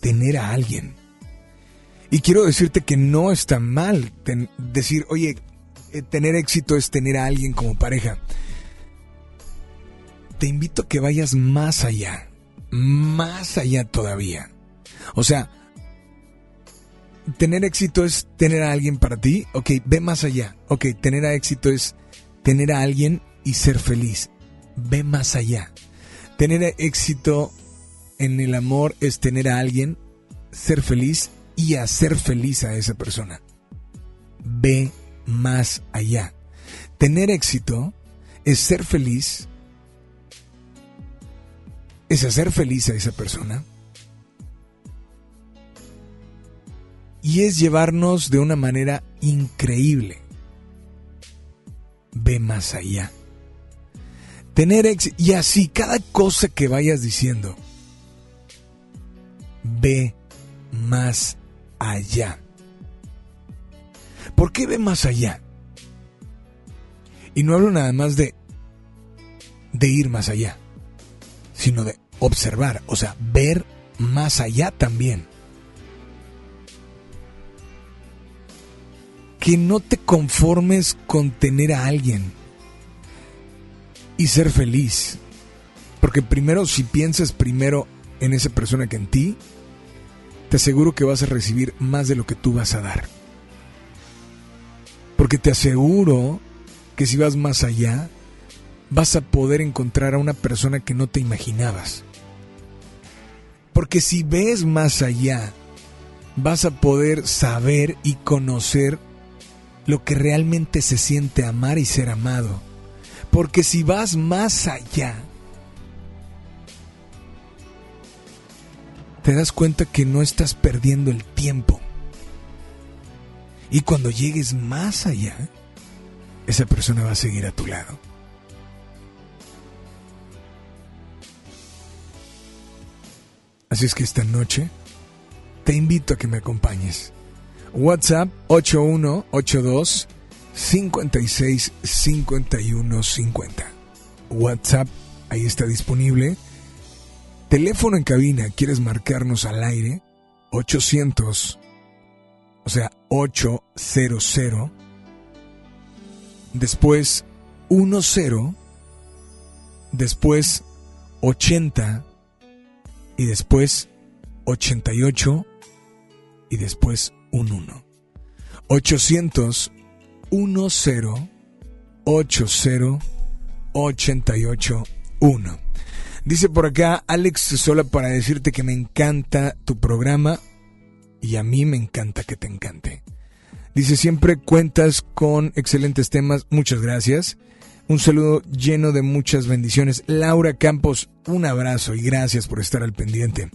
tener a alguien. Y quiero decirte que no está mal decir, oye, eh, tener éxito es tener a alguien como pareja. Te invito a que vayas más allá más allá todavía. O sea, tener éxito es tener a alguien para ti, ok, ve más allá. Ok, tener a éxito es tener a alguien y ser feliz. Ve más allá. Tener éxito en el amor es tener a alguien, ser feliz y hacer feliz a esa persona. Ve más allá. Tener éxito es ser feliz es hacer feliz a esa persona y es llevarnos de una manera increíble. Ve más allá. Tener éxito. Y así, cada cosa que vayas diciendo, ve más allá. ¿Por qué ve más allá? Y no hablo nada más de, de ir más allá sino de observar, o sea, ver más allá también. Que no te conformes con tener a alguien y ser feliz. Porque primero, si piensas primero en esa persona que en ti, te aseguro que vas a recibir más de lo que tú vas a dar. Porque te aseguro que si vas más allá, vas a poder encontrar a una persona que no te imaginabas. Porque si ves más allá, vas a poder saber y conocer lo que realmente se siente amar y ser amado. Porque si vas más allá, te das cuenta que no estás perdiendo el tiempo. Y cuando llegues más allá, esa persona va a seguir a tu lado. Así es que esta noche te invito a que me acompañes. WhatsApp 8182 56 51 50. WhatsApp, ahí está disponible. Teléfono en cabina, ¿quieres marcarnos al aire? 800, o sea, 800. Después 10, después 80 y después 88 y después un 1. 800 10 80 88 1. Dice por acá Alex Sola para decirte que me encanta tu programa y a mí me encanta que te encante. Dice siempre cuentas con excelentes temas, muchas gracias. Un saludo lleno de muchas bendiciones. Laura Campos, un abrazo y gracias por estar al pendiente.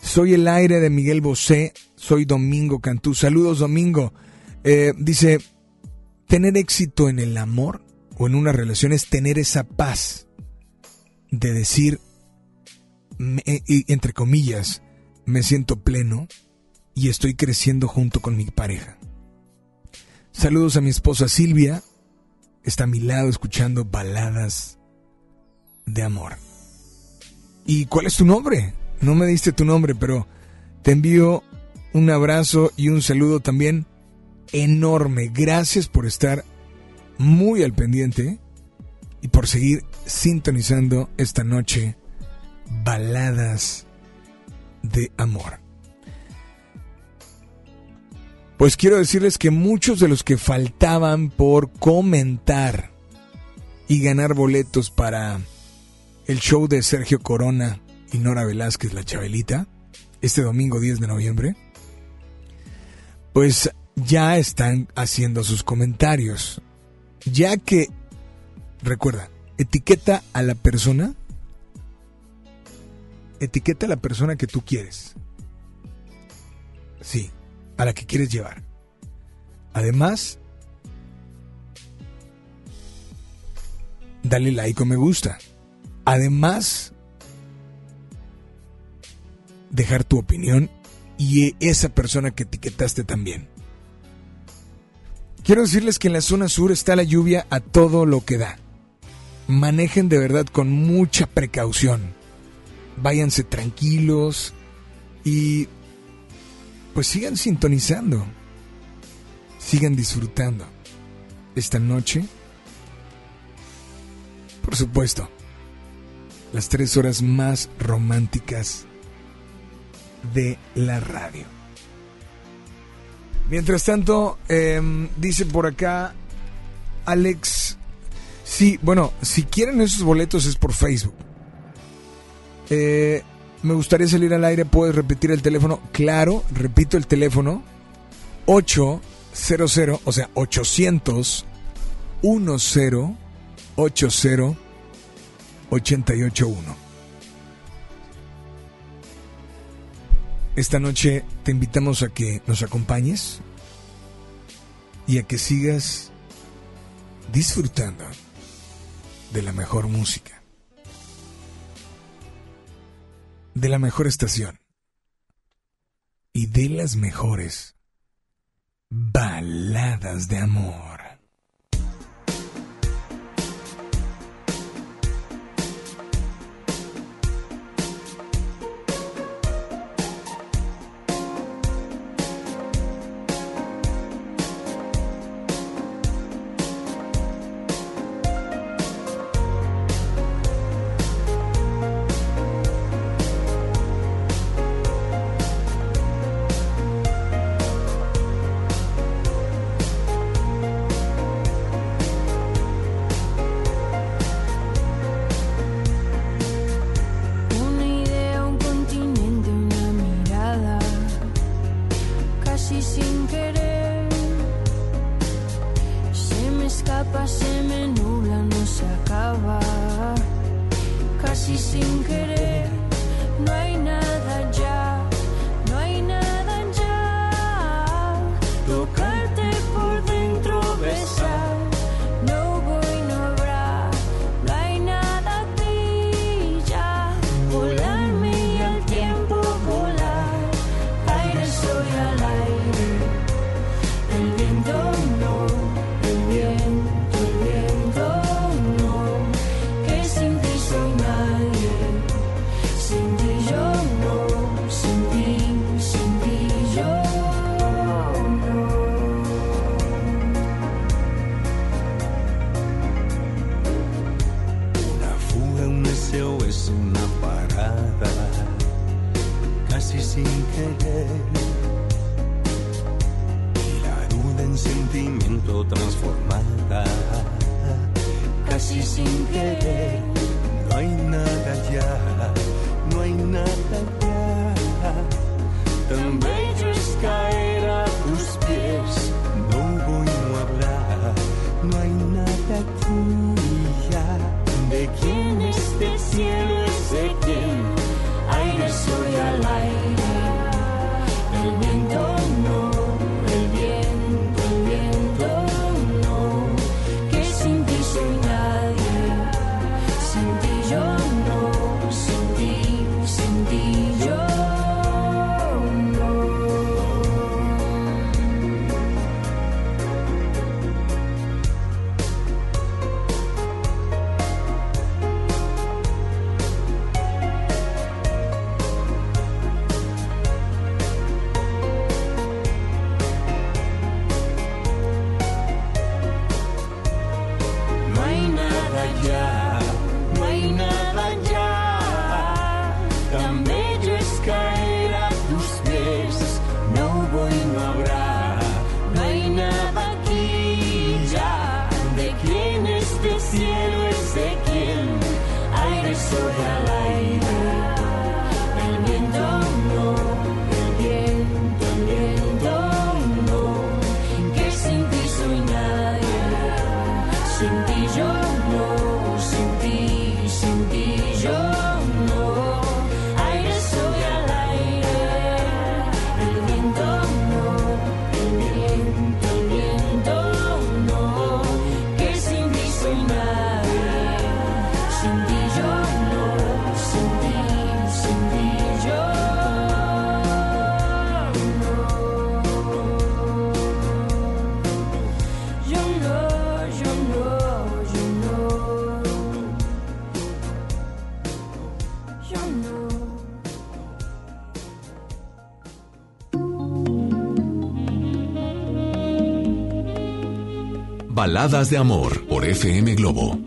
Soy el aire de Miguel Bosé, soy Domingo Cantú. Saludos Domingo. Eh, dice, tener éxito en el amor o en una relación es tener esa paz de decir, entre comillas, me siento pleno y estoy creciendo junto con mi pareja. Saludos a mi esposa Silvia, está a mi lado escuchando baladas de amor. ¿Y cuál es tu nombre? No me diste tu nombre, pero te envío un abrazo y un saludo también enorme. Gracias por estar muy al pendiente y por seguir sintonizando esta noche baladas de amor. Pues quiero decirles que muchos de los que faltaban por comentar y ganar boletos para el show de Sergio Corona y Nora Velázquez, la Chabelita, este domingo 10 de noviembre, pues ya están haciendo sus comentarios. Ya que, recuerda, etiqueta a la persona, etiqueta a la persona que tú quieres. Sí, a la que quieres llevar. Además, dale like o me gusta. Además, dejar tu opinión y esa persona que etiquetaste también. Quiero decirles que en la zona sur está la lluvia a todo lo que da. Manejen de verdad con mucha precaución. Váyanse tranquilos y pues sigan sintonizando. Sigan disfrutando. Esta noche, por supuesto, las tres horas más románticas de la radio. Mientras tanto, em, dice por acá Alex, sí, bueno, si quieren esos boletos es por Facebook. Eh, me gustaría salir al aire, puedes repetir el teléfono. Claro, repito el teléfono. 800, o sea, 800 10 80 881. Esta noche te invitamos a que nos acompañes y a que sigas disfrutando de la mejor música, de la mejor estación y de las mejores baladas de amor. Baladas de amor por FM Globo.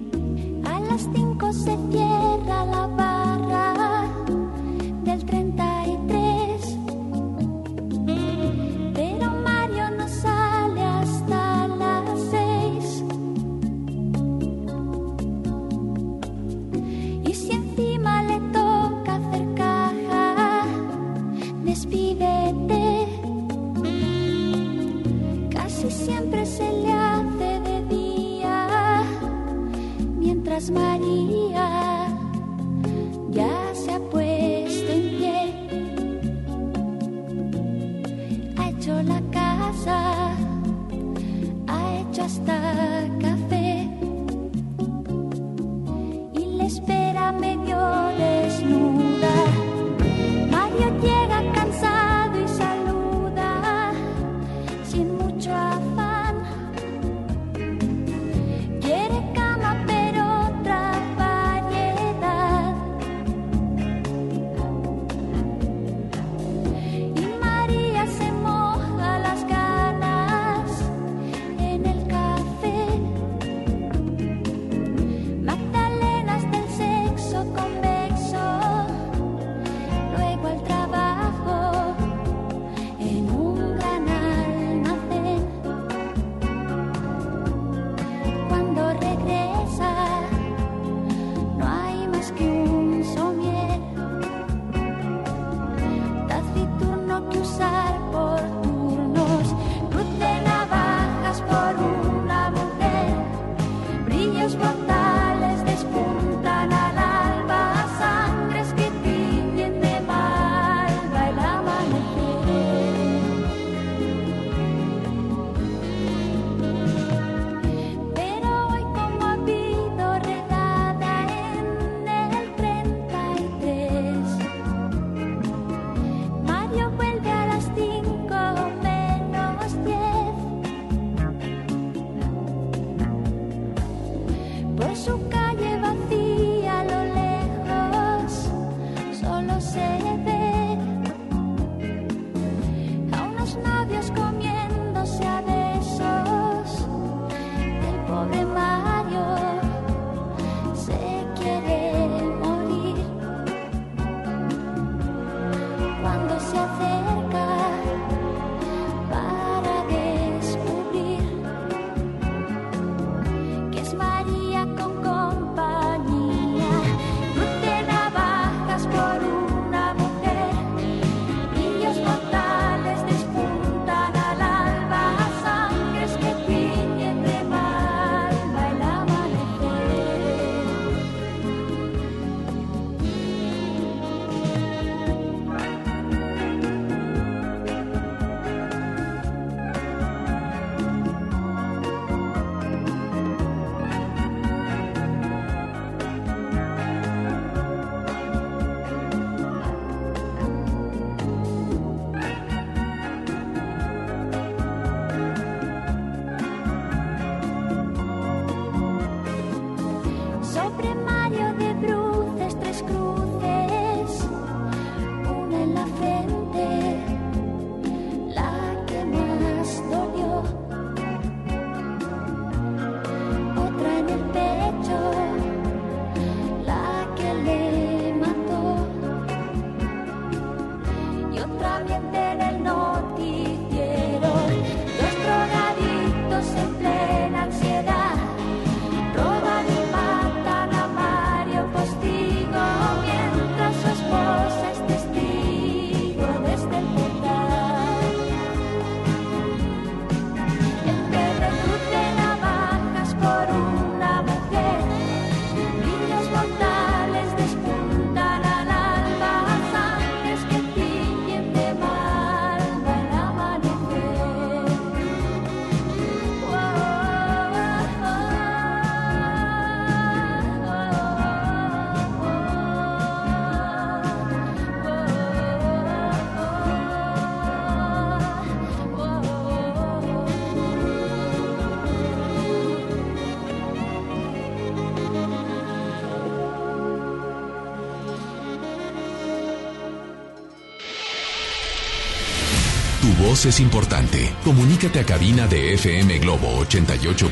Es importante. Comunícate a cabina de FM Globo 88.1.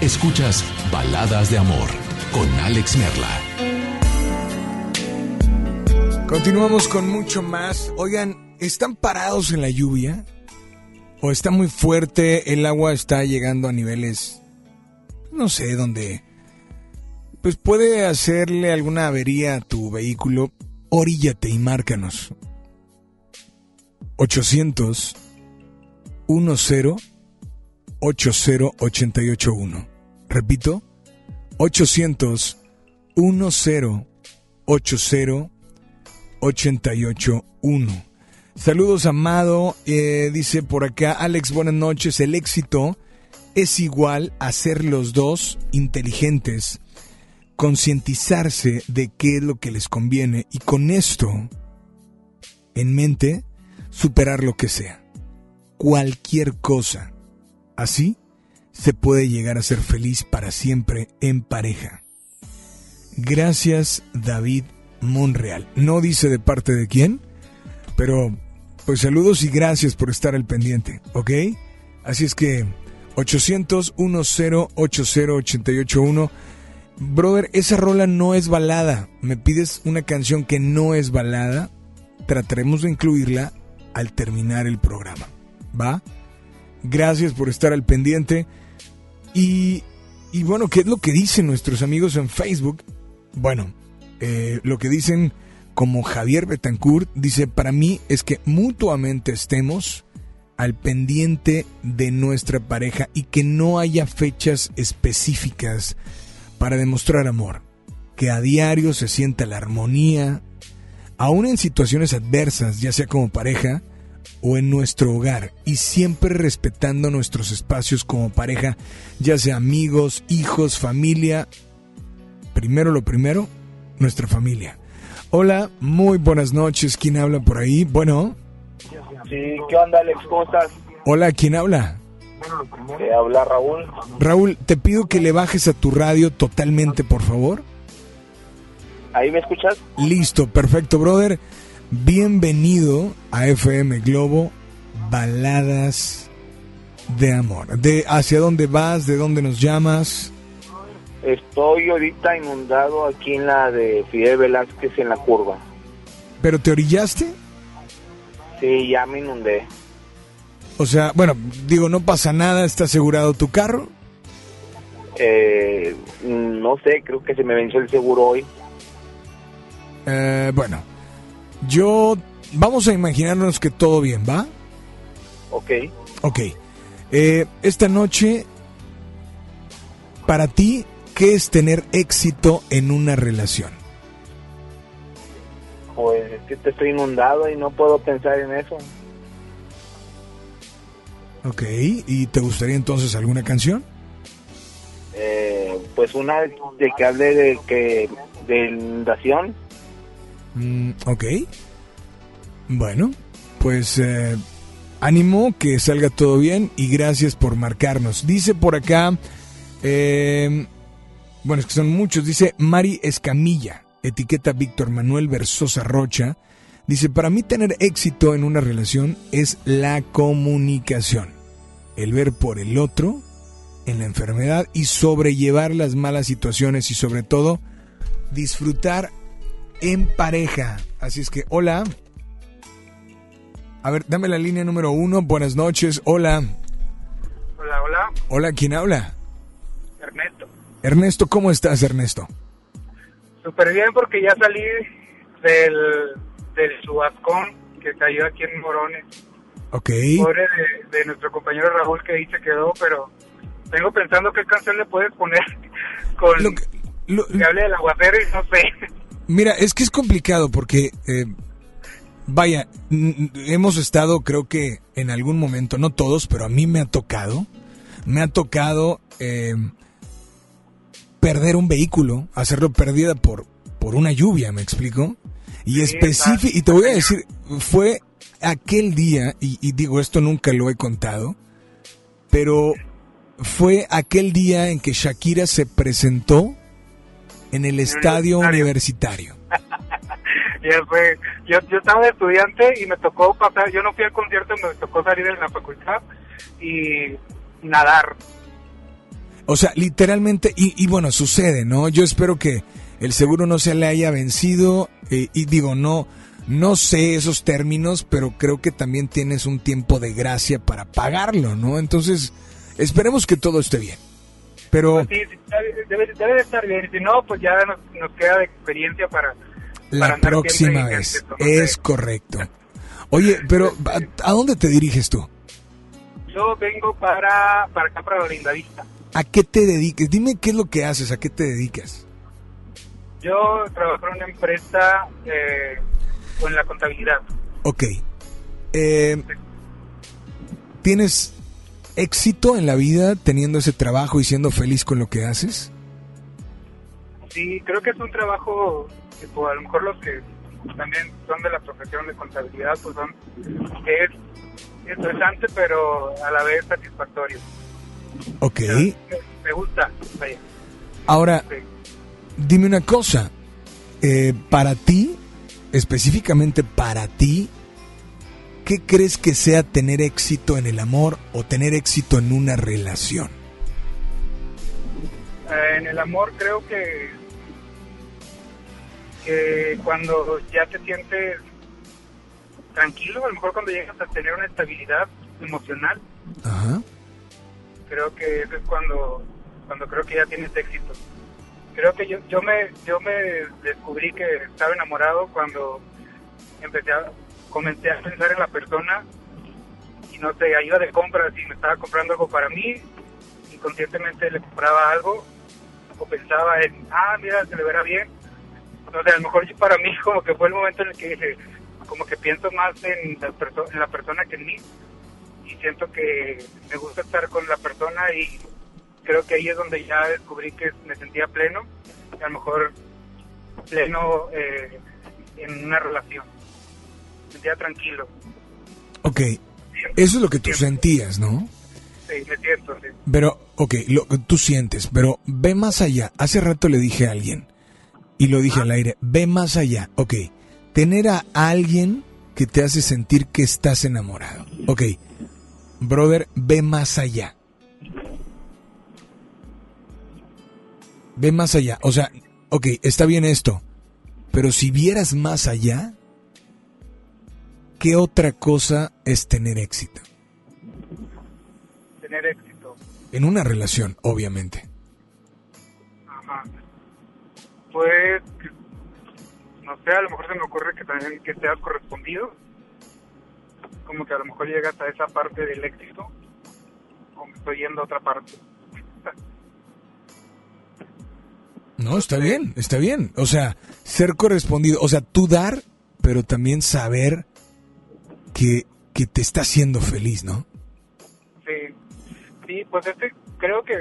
Escuchas Baladas de Amor con Alex Merla. Continuamos con mucho más. Oigan, ¿están parados en la lluvia? ¿O está muy fuerte? El agua está llegando a niveles, no sé, donde pues puede hacerle alguna avería a tu vehículo. Oríllate y márcanos. 800 10 80 881. Repito, 800 10 80 881. Saludos, Amado. Eh, dice por acá, Alex, buenas noches. El éxito es igual a ser los dos inteligentes, concientizarse de qué es lo que les conviene y con esto en mente superar lo que sea, cualquier cosa. Así se puede llegar a ser feliz para siempre en pareja. Gracias David Monreal. No dice de parte de quién, pero pues saludos y gracias por estar al pendiente, ¿ok? Así es que 800 10 881 Brother, esa rola no es balada. Me pides una canción que no es balada. Trataremos de incluirla al terminar el programa. ¿Va? Gracias por estar al pendiente. Y, y bueno, ¿qué es lo que dicen nuestros amigos en Facebook? Bueno, eh, lo que dicen como Javier Betancourt, dice, para mí es que mutuamente estemos al pendiente de nuestra pareja y que no haya fechas específicas para demostrar amor, que a diario se sienta la armonía, aún en situaciones adversas, ya sea como pareja o en nuestro hogar, y siempre respetando nuestros espacios como pareja, ya sea amigos, hijos, familia. Primero lo primero, nuestra familia. Hola, muy buenas noches. ¿Quién habla por ahí? Bueno. Sí, ¿qué onda, Alex? ¿Cómo estás? Hola, ¿quién habla? Habla Raúl. Raúl, te pido que le bajes a tu radio totalmente, por favor. ¿Ahí me escuchas? Listo, perfecto, brother. Bienvenido a FM Globo, Baladas de Amor. De ¿Hacia dónde vas? ¿De dónde nos llamas? Estoy ahorita inundado aquí en la de Fidel Velázquez en la curva. ¿Pero te orillaste? Sí, ya me inundé. O sea, bueno, digo, no pasa nada, ¿está asegurado tu carro? Eh, no sé, creo que se me venció el seguro hoy. Eh, bueno, yo... Vamos a imaginarnos que todo bien, ¿va? Ok. Ok. Eh, esta noche, para ti, ¿qué es tener éxito en una relación? Pues es que te estoy inundado y no puedo pensar en eso. Ok, ¿y te gustaría entonces alguna canción? Eh, pues una de que hable de que de inundación. Mm, ok. Bueno, pues eh, ánimo, que salga todo bien y gracias por marcarnos. Dice por acá, eh, bueno, es que son muchos, dice Mari Escamilla, etiqueta Víctor Manuel Versosa Rocha. Dice, para mí tener éxito en una relación es la comunicación, el ver por el otro en la enfermedad y sobrellevar las malas situaciones y sobre todo disfrutar en pareja. Así es que, hola. A ver, dame la línea número uno. Buenas noches. Hola. Hola, hola. Hola, ¿quién habla? Ernesto. Ernesto, ¿cómo estás, Ernesto? Súper bien porque ya salí del, del subascón que cayó aquí en Morones. Ok. Pobre de, de nuestro compañero Raúl que ahí se quedó, pero vengo pensando qué canción le puedes poner con Lo que- lo- que hable del aguacero y no sé. Mira, es que es complicado porque, eh, vaya, hemos estado, creo que en algún momento, no todos, pero a mí me ha tocado, me ha tocado eh, perder un vehículo, hacerlo pérdida por, por una lluvia, ¿me explico? Y específico, y te voy a decir, fue aquel día, y, y digo, esto nunca lo he contado, pero fue aquel día en que Shakira se presentó en el estadio universitario. Ya fue, yo, yo estaba de estudiante y me tocó pasar, yo no fui al concierto, me tocó salir de la facultad y nadar. O sea, literalmente, y, y bueno, sucede, ¿no? Yo espero que el seguro no se le haya vencido eh, y digo, no, no sé esos términos, pero creo que también tienes un tiempo de gracia para pagarlo, ¿no? Entonces, esperemos que todo esté bien. Pero... Pues sí, debe, debe de estar bien, si no, pues ya nos, nos queda de experiencia para... La para próxima vez. ¿no? Es correcto. Oye, pero ¿a, a dónde te diriges tú? Yo vengo para, para acá, para la Lindavista. ¿A qué te dedicas? Dime qué es lo que haces, a qué te dedicas. Yo trabajo en una empresa eh, con la contabilidad. Ok. Eh, ¿Tienes éxito en la vida teniendo ese trabajo y siendo feliz con lo que haces? Sí, creo que es un trabajo, tipo, a lo mejor los que también son de la profesión de contabilidad, pues son, que es interesante, pero a la vez satisfactorio. Ok. Me, me gusta, vaya. Ahora, dime una cosa. Eh, para ti, específicamente para ti, ¿qué crees que sea tener éxito en el amor o tener éxito en una relación? Eh, en el amor creo que, que cuando ya te sientes tranquilo, a lo mejor cuando llegas a tener una estabilidad emocional, Ajá. creo que eso es cuando, cuando creo que ya tienes éxito. Creo que yo, yo me yo me descubrí que estaba enamorado cuando empecé a, comencé a pensar en la persona y no sé, iba de compras y me estaba comprando algo para mí, inconscientemente le compraba algo o pensaba en, ah, mira, se le verá bien. No sé, a lo mejor yo- para mí como que fue el momento en el que como que pienso más en la, persona que en mí y siento que me gusta estar con la persona y creo que ahí es donde ya descubrí que me sentía pleno, a lo mejor pleno eh, en una relación. Me sentía tranquilo, Ok. Eso es lo que tú sentías, ¿no? sí, me siento, sí. Pero, ok, lo que tú sientes, pero ve más allá. Hace rato le dije a alguien, y lo dije al aire, ve más allá. Ok, tener a alguien que te hace sentir que estás enamorado. Ok, brother, ve más allá. Ve más allá. O sea, ok, está bien esto, pero si vieras más allá, ¿qué otra cosa es tener éxito? Tener éxito. En una relación, obviamente. Ajá. Pues, no sé, a lo mejor se me ocurre que también que seas correspondido. Como que a lo mejor llegas a esa parte del éxito. O me estoy yendo a otra parte. No, está bien, está bien. O sea, ser correspondido, o sea, tú dar, pero también saber que, que te está haciendo feliz, ¿no? Sí, sí, pues este, creo que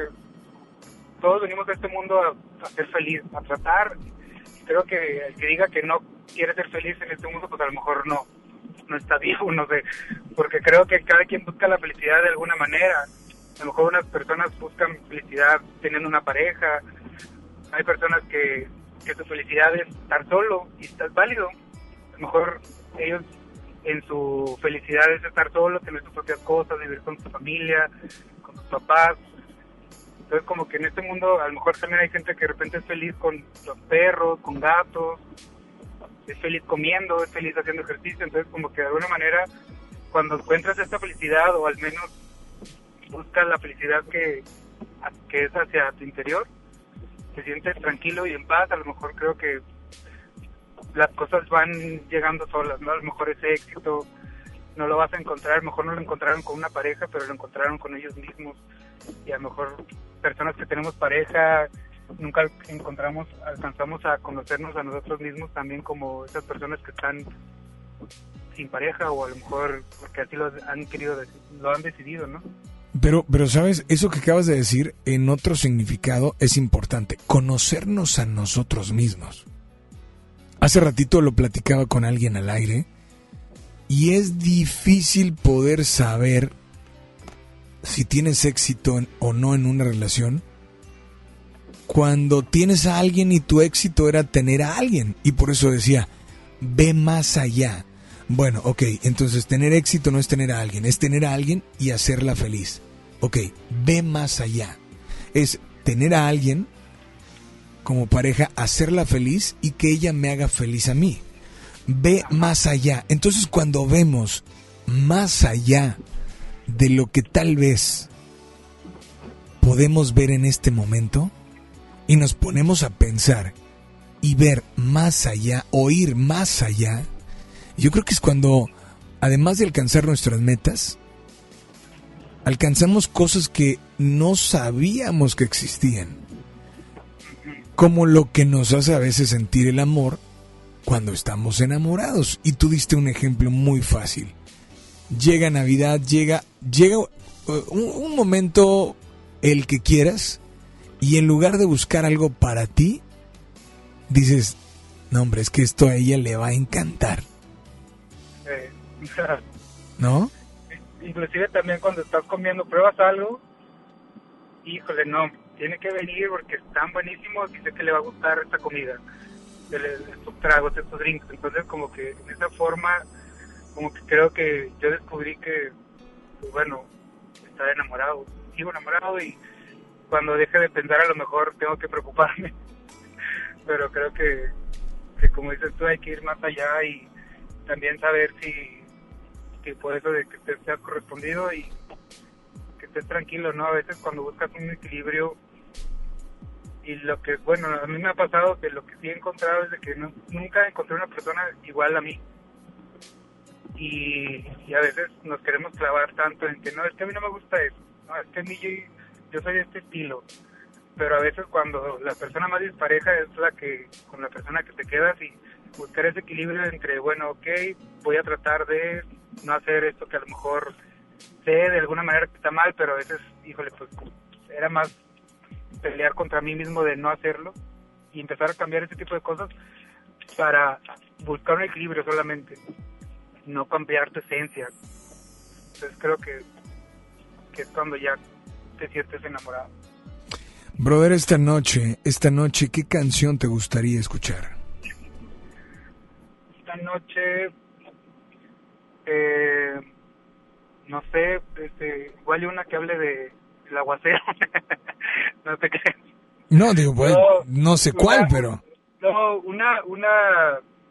todos venimos a este mundo a, ser feliz, a tratar. Creo que el que diga que no quiere ser feliz en este mundo, pues a lo mejor no, no está vivo, no sé. Porque creo que cada quien busca la felicidad de alguna manera. A lo mejor unas personas buscan felicidad teniendo una pareja. Hay personas que, que su felicidad es estar solo y estás válido. A lo mejor ellos en su felicidad es estar solo, tener sus propias cosas, vivir con su familia, con sus papás. Entonces como que en este mundo a lo mejor también hay gente que de repente es feliz con los perros, con gatos, es feliz comiendo, es feliz haciendo ejercicio. Entonces como que de alguna manera cuando encuentras esta felicidad o al menos buscas la felicidad que, que es hacia tu interior, te sientes tranquilo y en paz, a lo mejor creo que las cosas van llegando solas, ¿no? A lo mejor ese éxito no lo vas a encontrar, mejor no lo encontraron con una pareja, pero lo encontraron con ellos mismos. Y a lo mejor personas que tenemos pareja, nunca encontramos, alcanzamos a conocernos a nosotros mismos también como esas personas que están sin pareja o a lo mejor porque así lo han querido, lo han decidido, ¿no? Pero, pero sabes, eso que acabas de decir en otro significado es importante, conocernos a nosotros mismos. Hace ratito lo platicaba con alguien al aire y es difícil poder saber si tienes éxito o no en una relación cuando tienes a alguien y tu éxito era tener a alguien. Y por eso decía, ve más allá. Bueno, ok, entonces tener éxito no es tener a alguien, es tener a alguien y hacerla feliz. Ok, ve más allá. Es tener a alguien como pareja, hacerla feliz y que ella me haga feliz a mí. Ve más allá. Entonces cuando vemos más allá de lo que tal vez podemos ver en este momento y nos ponemos a pensar y ver más allá, oír más allá, yo creo que es cuando, además de alcanzar nuestras metas, alcanzamos cosas que no sabíamos que existían. Como lo que nos hace a veces sentir el amor cuando estamos enamorados. Y tú diste un ejemplo muy fácil. Llega Navidad, llega, llega uh, un, un momento el que quieras y en lugar de buscar algo para ti, dices, no hombre, es que esto a ella le va a encantar. Eh, ¿No? inclusive también cuando estás comiendo, pruebas algo, híjole, no, tiene que venir porque están buenísimos y sé que le va a gustar esta comida, estos tragos, estos drinks. Entonces, como que en esa forma, como que creo que yo descubrí que, pues, bueno, estaba enamorado, sigo enamorado y cuando deje de pensar a lo mejor tengo que preocuparme. Pero creo que, que como dices tú, hay que ir más allá y también saber si, que por eso de que te sea correspondido y que estés tranquilo, ¿no? A veces cuando buscas un equilibrio y lo que, bueno, a mí me ha pasado que lo que sí he encontrado es de que nunca encontré una persona igual a mí. Y, y a veces nos queremos clavar tanto en que no, es que a mí no me gusta eso, no, es que a mí yo, yo soy de este estilo. Pero a veces cuando la persona más dispareja es la que, con la persona que te quedas y buscar ese equilibrio entre, bueno, ok, voy a tratar de no hacer esto que a lo mejor sé de alguna manera que está mal, pero a veces, híjole, pues era más pelear contra mí mismo de no hacerlo y empezar a cambiar ese tipo de cosas para buscar un equilibrio solamente, no cambiar tu esencia. Entonces creo que, que es cuando ya te sientes enamorado. Brother, esta noche, esta noche, ¿qué canción te gustaría escuchar? Esta noche, eh, no sé, este, igual hay una que hable de el aguacero. no te crees. No, digo, pues, No, no sé cuál, pero... No, una, una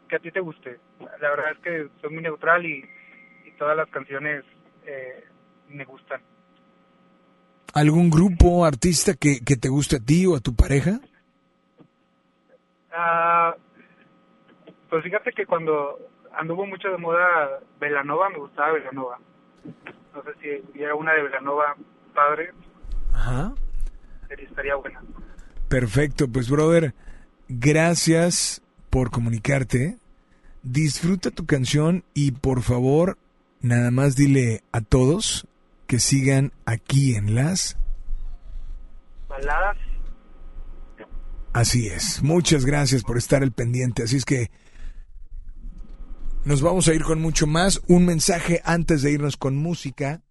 que a ti te guste. La verdad es que soy muy neutral y, y todas las canciones eh, me gustan. ¿Algún grupo, artista que, que te guste a ti o a tu pareja? Ah, pues fíjate que cuando anduvo mucho de moda Velanova, me gustaba Velanova. No sé si hubiera una de Velanova padre, Ajá. estaría buena. Perfecto, pues brother, gracias por comunicarte. Disfruta tu canción y por favor, nada más dile a todos que sigan aquí en las... Baladas, Así es. Muchas gracias por estar al pendiente. Así es que nos vamos a ir con mucho más. Un mensaje antes de irnos con música.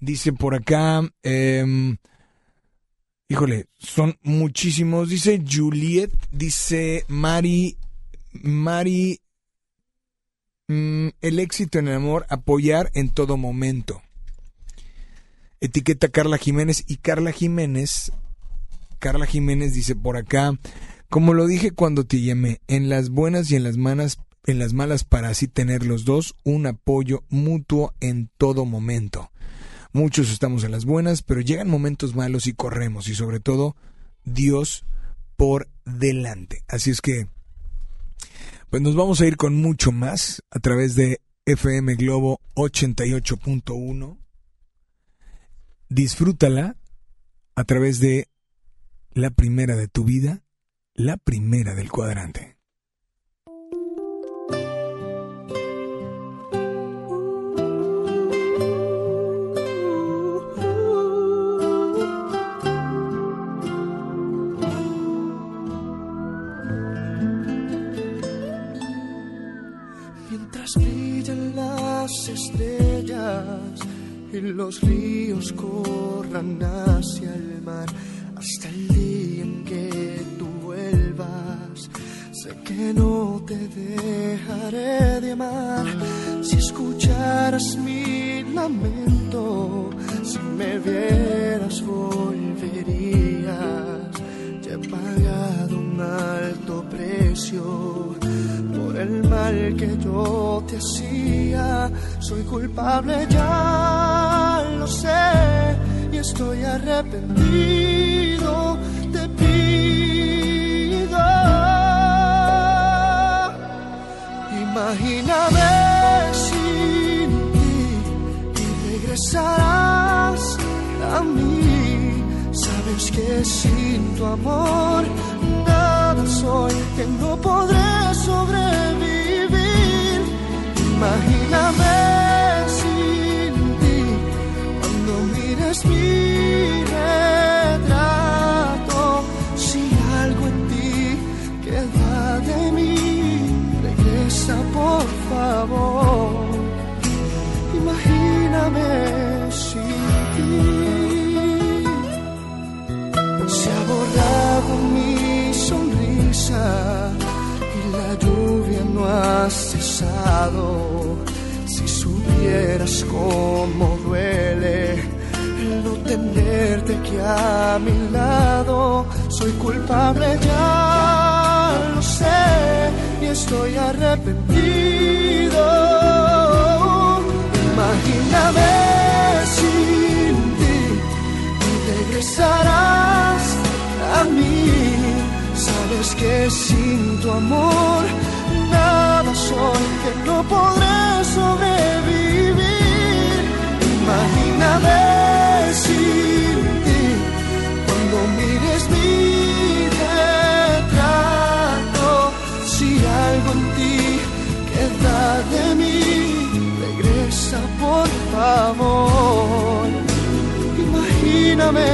Dice por acá, em, híjole, son muchísimos. Dice Juliet, dice Mari, Mari, mm, el éxito en el amor, apoyar en todo momento. Etiqueta Carla Jiménez y Carla Jiménez, Carla Jiménez dice por acá, como lo dije cuando te llamé, en las buenas y en las malas, en las malas para así tener los dos un apoyo mutuo en todo momento. Muchos estamos en las buenas, pero llegan momentos malos y corremos y sobre todo Dios por delante. Así es que pues nos vamos a ir con mucho más a través de FM Globo 88.1. Disfrútala a través de la primera de tu vida, la primera del cuadrante. Las estrellas y los ríos corran hacia el mar, hasta el día en que tú vuelvas. que no te dejaré de amar si escucharas mi lamento, si me vieras volverías. Ya he pagado un alto precio el mal que yo te hacía. Soy culpable, ya lo sé, y estoy arrepentido. Te pido. Imagíname sin ti y regresarás a mí. Sabes que sin tu amor Si supieras cómo duele el no tenerte aquí a mi lado, soy culpable ya lo sé y estoy arrepentido. Imagíname sin ti y regresarás a mí. Sabes que sin tu amor nada soy, que no podré sobrevivir. Imagíname sin ti cuando mires mi retrato. Si algo en ti queda de mí, regresa por favor. Imagíname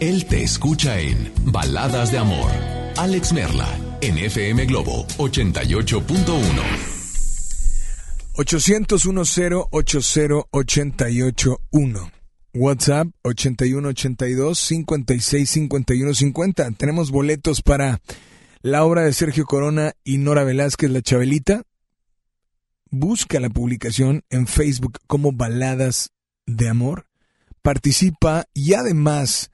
Él te escucha en Baladas de Amor. Alex Merla, en FM Globo 88.1. 800-10-80-881. WhatsApp 8182-565150. Tenemos boletos para la obra de Sergio Corona y Nora Velázquez, La Chabelita. Busca la publicación en Facebook como Baladas de Amor. Participa y además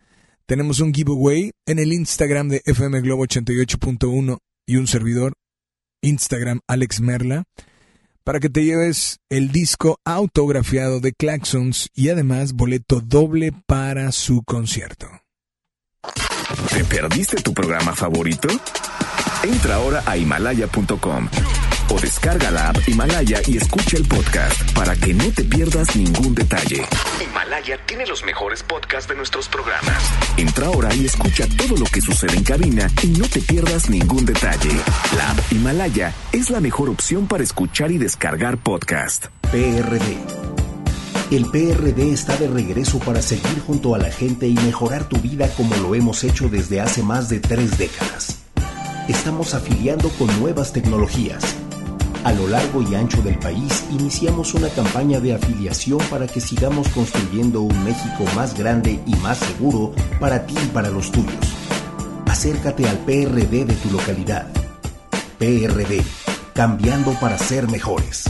tenemos un giveaway en el Instagram de FM Globo 88.1 y un servidor, Instagram Alex Merla para que te lleves el disco autografiado de Claxons y además boleto doble para su concierto. ¿Te perdiste tu programa favorito? Entra ahora a himalaya.com o descarga la app Himalaya y escucha el podcast para que no te pierdas ningún detalle. Himalaya tiene los mejores podcasts de nuestros programas. Entra ahora y escucha todo lo que sucede en cabina y no te pierdas ningún detalle. La app Himalaya es la mejor opción para escuchar y descargar podcast. PRD. El PRD está de regreso para seguir junto a la gente y mejorar tu vida como lo hemos hecho desde hace más de tres décadas. Estamos afiliando con nuevas tecnologías A lo largo y ancho del país iniciamos una campaña de afiliación para que sigamos construyendo un México más grande y más seguro para ti y para los tuyos. Acércate al PRD de tu localidad. PRD, cambiando para ser mejores.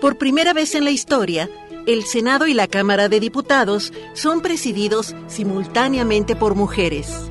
Por primera vez en la historia, el Senado y la Cámara de Diputados son presididos simultáneamente por mujeres.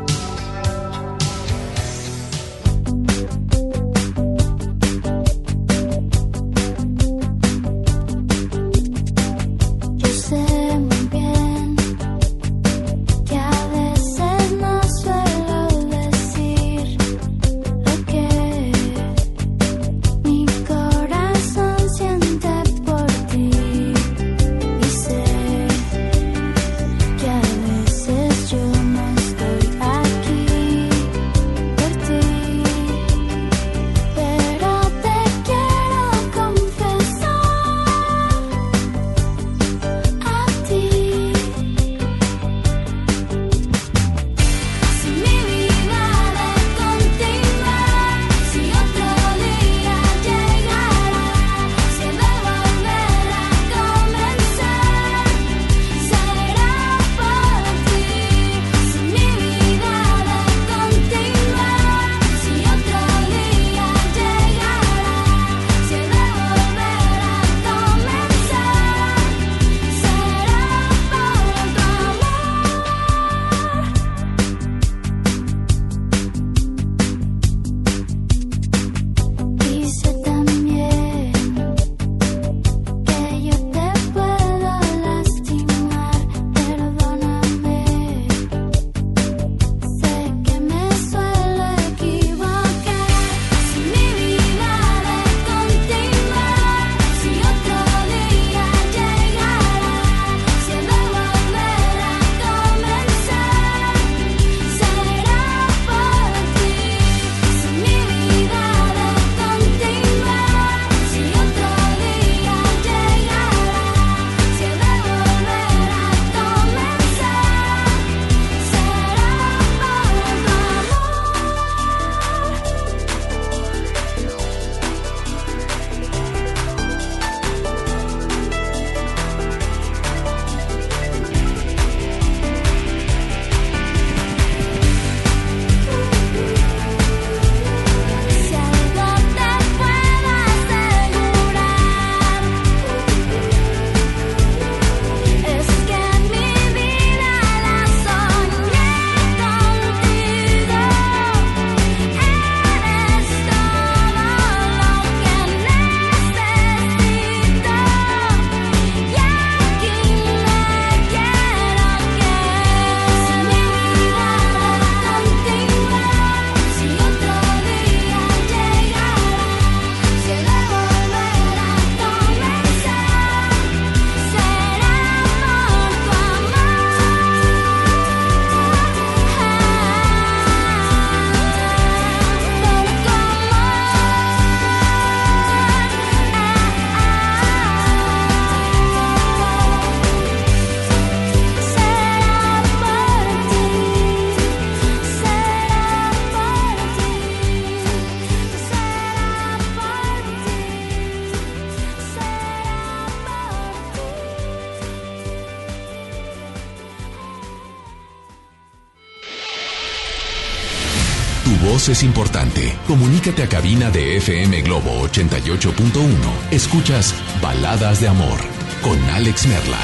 es importante. Comunícate a cabina de FM Globo 88.1. Escuchas Baladas de Amor con Alex Merla.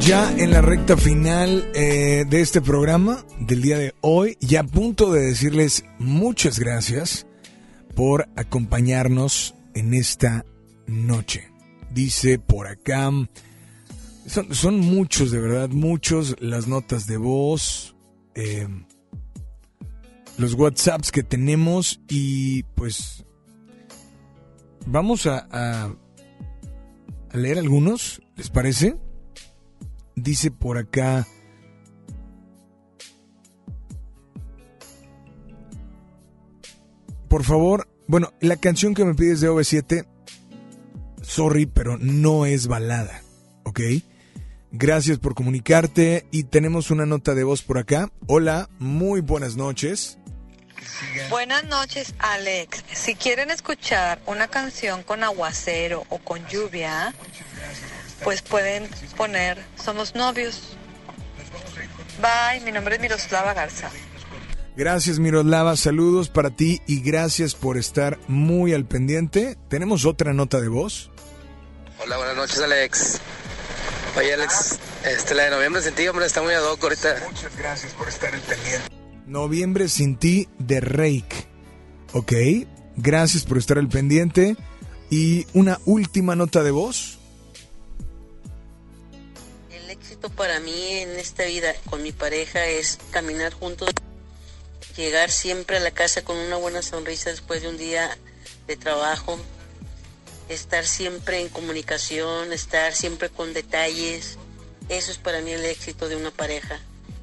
Ya en la recta final eh, de este programa del día de hoy, ya a punto de decirles muchas gracias por acompañarnos en esta noche. Dice por acá, son, son muchos de verdad, muchos las notas de voz, eh, los WhatsApps que tenemos y pues vamos a, leer algunos, ¿les parece? Dice por acá. Por favor, bueno, la canción que me pides de OV7, sorry, pero no es balada, ¿ok? Gracias por comunicarte y tenemos una nota de voz por acá. Hola, muy buenas noches. Buenas noches, Alex. Si quieren escuchar una canción con aguacero o con lluvia, pues pueden poner Somos novios. Bye, mi nombre es Miroslava Garza. Gracias Miroslava, saludos para ti y gracias por estar muy al pendiente. ¿Tenemos otra nota de voz? Hola, buenas noches Alex. Oye Alex, este, la de noviembre sin ti, hombre, está muy ad hoc ahorita. Muchas gracias por estar al pendiente. Noviembre sin ti de Rake. Ok, gracias por estar al pendiente. Y una última nota de voz. El éxito para mí en esta vida con mi pareja es caminar juntos, llegar siempre a la casa con una buena sonrisa después de un día de trabajo, estar siempre en comunicación, estar siempre con detalles. Eso es para mí el éxito de una pareja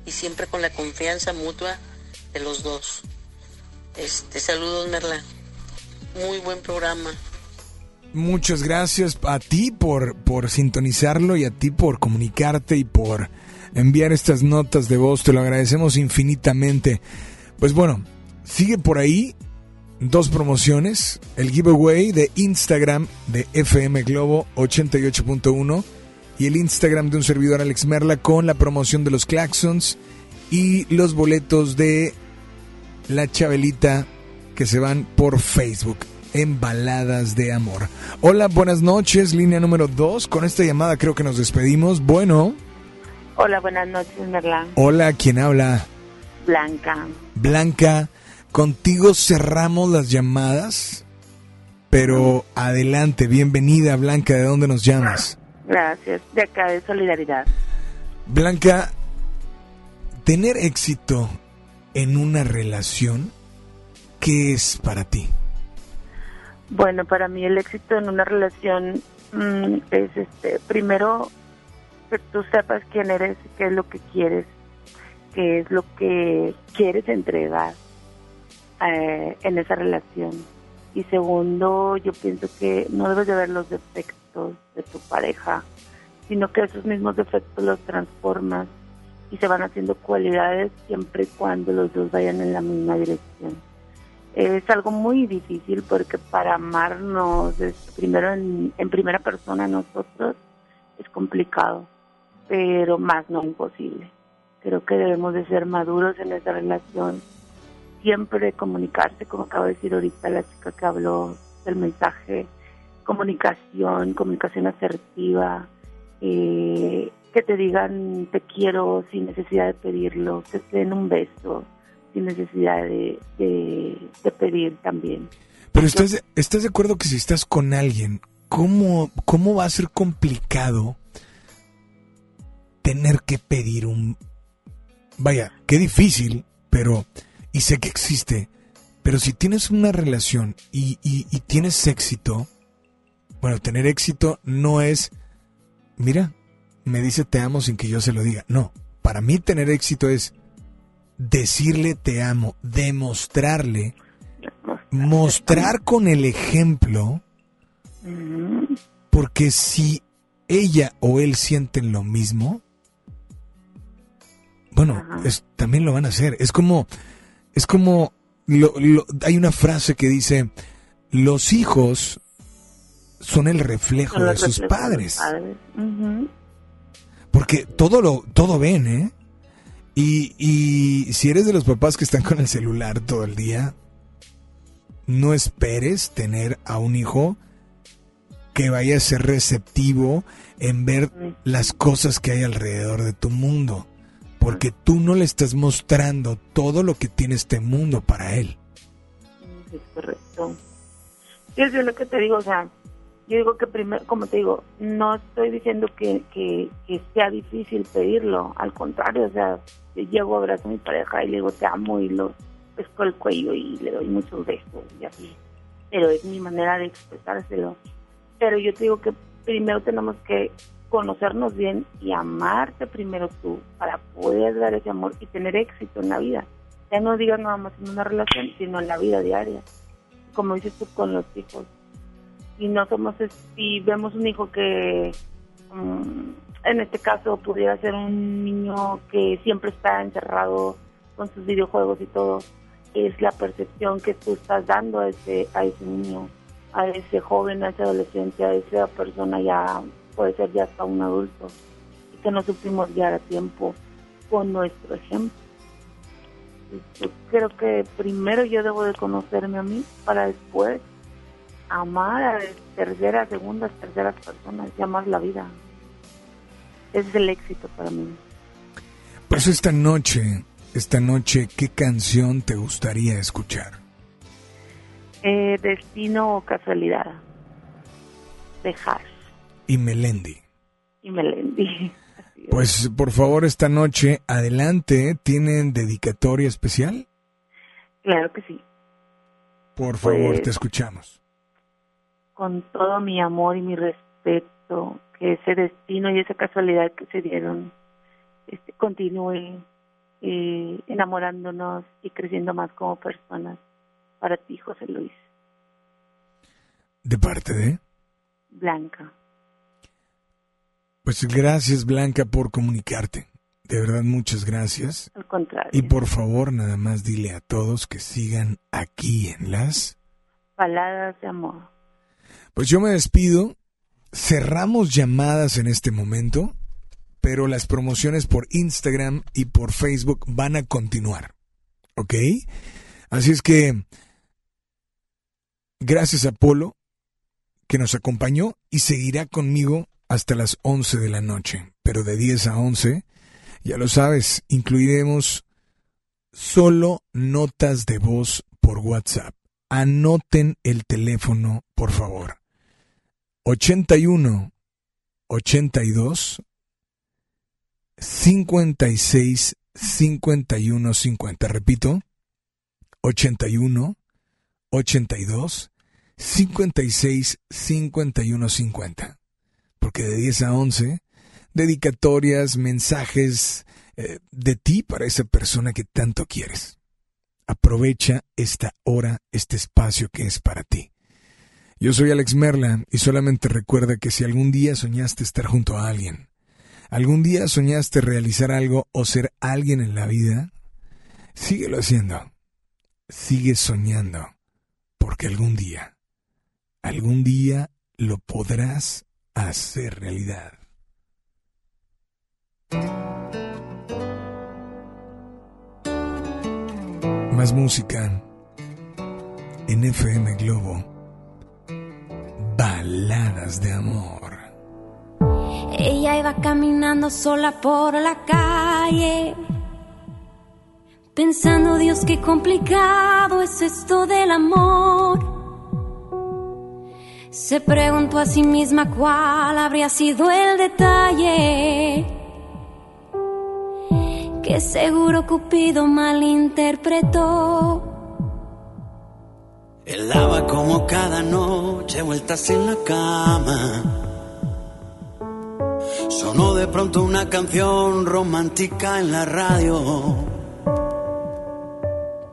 y siempre con la confianza mutua de los dos. Este, saludos Merla. Muy buen programa. Muchas gracias a ti por, por sintonizarlo y a ti por comunicarte y por enviar estas notas de voz. Te lo agradecemos infinitamente. Pues bueno, sigue por ahí dos promociones. El giveaway de Instagram de FM Globo 88.1 y el Instagram de un servidor Alex Merla con la promoción de los Claxons y los boletos de la Chabelita que se van por Facebook en Baladas de Amor. Hola, buenas noches, línea número 2. Con esta llamada creo que nos despedimos. Bueno. Hola, buenas noches, Merla. Hola, ¿quién habla? Blanca. Blanca, contigo cerramos las llamadas, pero adelante, bienvenida Blanca, ¿de dónde nos llamas? Gracias, de acá de Solidaridad. Blanca, tener éxito en una relación, ¿qué es para ti? Bueno, para mí el éxito en una relación mmm, es, este, primero, que tú sepas quién eres, qué es lo que quieres, qué es lo que quieres entregar eh, en esa relación. Y segundo, yo pienso que no debes de ver los defectos de tu pareja, sino que esos mismos defectos los transformas y se van haciendo cualidades siempre y cuando los dos vayan en la misma dirección. Es algo muy difícil porque para amarnos primero en, en primera persona nosotros es complicado, pero más no imposible. Creo que debemos de ser maduros en esa relación, siempre comunicarse, como acabo de decir ahorita la chica que habló del mensaje, comunicación, comunicación asertiva, eh, que te digan te quiero sin necesidad de pedirlo, te den un beso sin necesidad de, de, pedir también. Pero estás, estás de acuerdo que si estás con alguien, ¿cómo, ¿cómo va a ser complicado tener que pedir un... Vaya, qué difícil, pero... Y sé que existe, pero si tienes una relación y, y, y tienes éxito, bueno, tener éxito no es, mira, me dice te amo sin que yo se lo diga. No, para mí tener éxito es decirle te amo, demostrarle, mostrar con el ejemplo, porque si ella o él sienten lo mismo, bueno, es, también lo van a hacer. Es como, es como, lo, lo, hay una frase que dice, los hijos son el reflejo son de sus padres. padres. Uh -huh. Porque todo lo, todo ven, ¿eh? Y, y si eres de los papás que están con el celular todo el día, no esperes tener a un hijo que vaya a ser receptivo en ver las cosas que hay alrededor de tu mundo, porque tú no le estás mostrando todo lo que tiene este mundo para él. Es correcto. Sí, es lo que te digo, o sea, yo digo que primero, como te digo, no estoy diciendo que, que, sea difícil pedirlo, al contrario, o sea, yo llego, abrazo a mi pareja y le digo te amo y lo pesco el cuello y le doy muchos besos y así, pero es mi manera de expresárselo. Pero yo te digo que primero tenemos que conocernos bien y amarte primero tú para poder dar ese amor y tener éxito en la vida. Ya no digas nada más en una relación, sino en la vida diaria. Como dices tú con los hijos. Y no somos, si vemos un hijo que, mm, en este caso, pudiera ser un niño que siempre está encerrado con sus videojuegos y todo, es la percepción que tú estás dando a ese, a ese niño a ese joven, a ese adolescente, a esa persona ya puede ser ya hasta un adulto y que no supimos guiar a tiempo con nuestro ejemplo. Yo creo que primero yo debo de conocerme a mí para después amar a terceras, segundas, terceras personas y amar la vida. Ese es el éxito para mí. Por eso esta noche, esta noche, ¿qué canción te gustaría escuchar? Eh, destino o casualidad. De Hash. Y Melendi. Y Melendi. Pues por favor esta noche, adelante, ¿tienen dedicatoria especial? Claro que sí. Por favor, Pues- te escuchamos. Con todo mi amor y mi respeto, que ese destino y esa casualidad que se dieron este, continúe eh, enamorándonos y creciendo más como personas. Para ti, José Luis. ¿De parte de? Blanca. Pues gracias Blanca por comunicarte. De verdad, muchas gracias. Al contrario. Y por favor, nada más dile a todos que sigan aquí en las... Baladas de amor. Pues yo me despido. Cerramos llamadas en este momento, pero las promociones por Instagram y por Facebook van a continuar. ¿Ok? Así es que, gracias a Polo, que nos acompañó y seguirá conmigo hasta las 11 de la noche. Pero de 10 a 11, ya lo sabes, incluiremos solo notas de voz por WhatsApp. Anoten el teléfono, por favor. 81 82 56 51 50. Repito, 81 82 56 51 50. Porque de 10 a 11, dedicatorias, mensajes eh, de ti para esa persona que tanto quieres. Aprovecha esta hora, este espacio que es para ti. Yo soy Alex Merla y solamente recuerda que si algún día soñaste estar junto a alguien, algún día soñaste realizar algo o ser alguien en la vida, síguelo haciendo. Sigue soñando, porque algún día, algún día lo podrás hacer realidad. Más música en FM Globo. Baladas de amor. Ella iba caminando sola por la calle, pensando, Dios, qué complicado es esto del amor. Se preguntó a sí misma cuál habría sido el detalle que seguro Cupido malinterpretó. Él daba como cada noche vueltas en la cama. Sonó de pronto una canción romántica en la radio.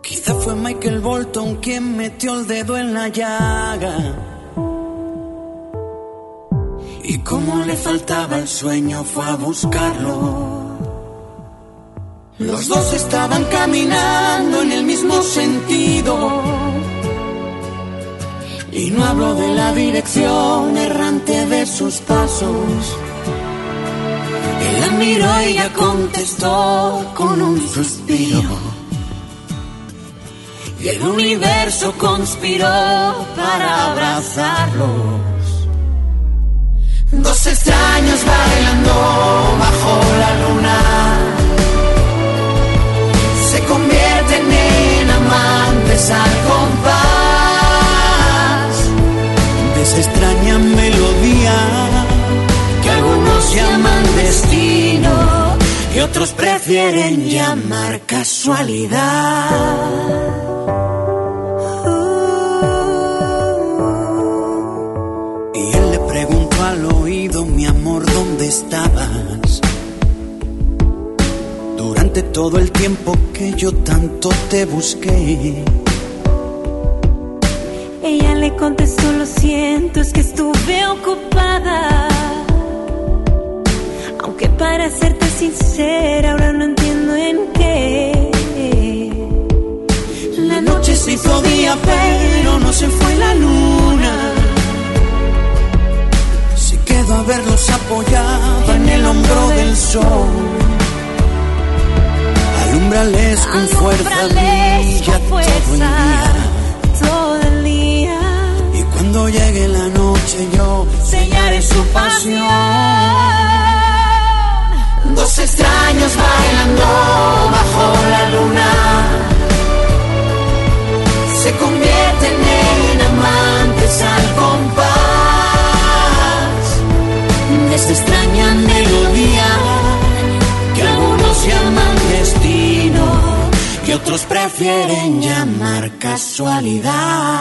Quizá fue Michael Bolton quien metió el dedo en la llaga. Y como le faltaba el sueño fue a buscarlo. Los dos estaban caminando en el mismo sentido. Y no hablo de la dirección errante de sus pasos. El miró y ella contestó con un suspiro. Y el universo conspiró para abrazarlos. Dos extraños bailando bajo la luna se convierten en amantes al compás extraña melodía que algunos llaman destino y otros prefieren llamar casualidad. Y él le preguntó al oído, mi amor, ¿dónde estabas? Durante todo el tiempo que yo tanto te busqué. Ella le contestó, lo siento, es que estuve ocupada. Aunque para serte sincera, ahora no entiendo en qué. La noche se hizo día, pero no se fue la luna. Se quedó a verlos apoyada en el hombro del sol. Alumbrales con fuerza, brilla con fuerza. todo el día. Cuando llegue la noche yo sellaré su pasión. Dos extraños bailando bajo la luna se convierten en amantes al compás de esa extraña melodía que algunos llaman destino y otros prefieren llamar casualidad.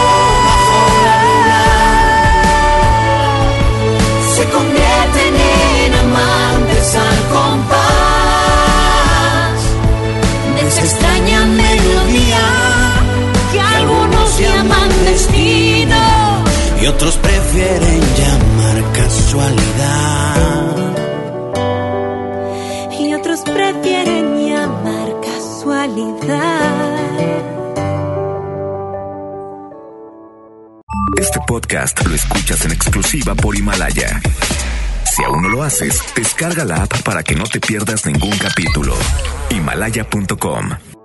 otros prefieren llamar casualidad. Y otros prefieren llamar casualidad. Este podcast lo escuchas en exclusiva por Himalaya. Si aún no lo haces, descarga la app para que no te pierdas ningún capítulo. Himalaya.com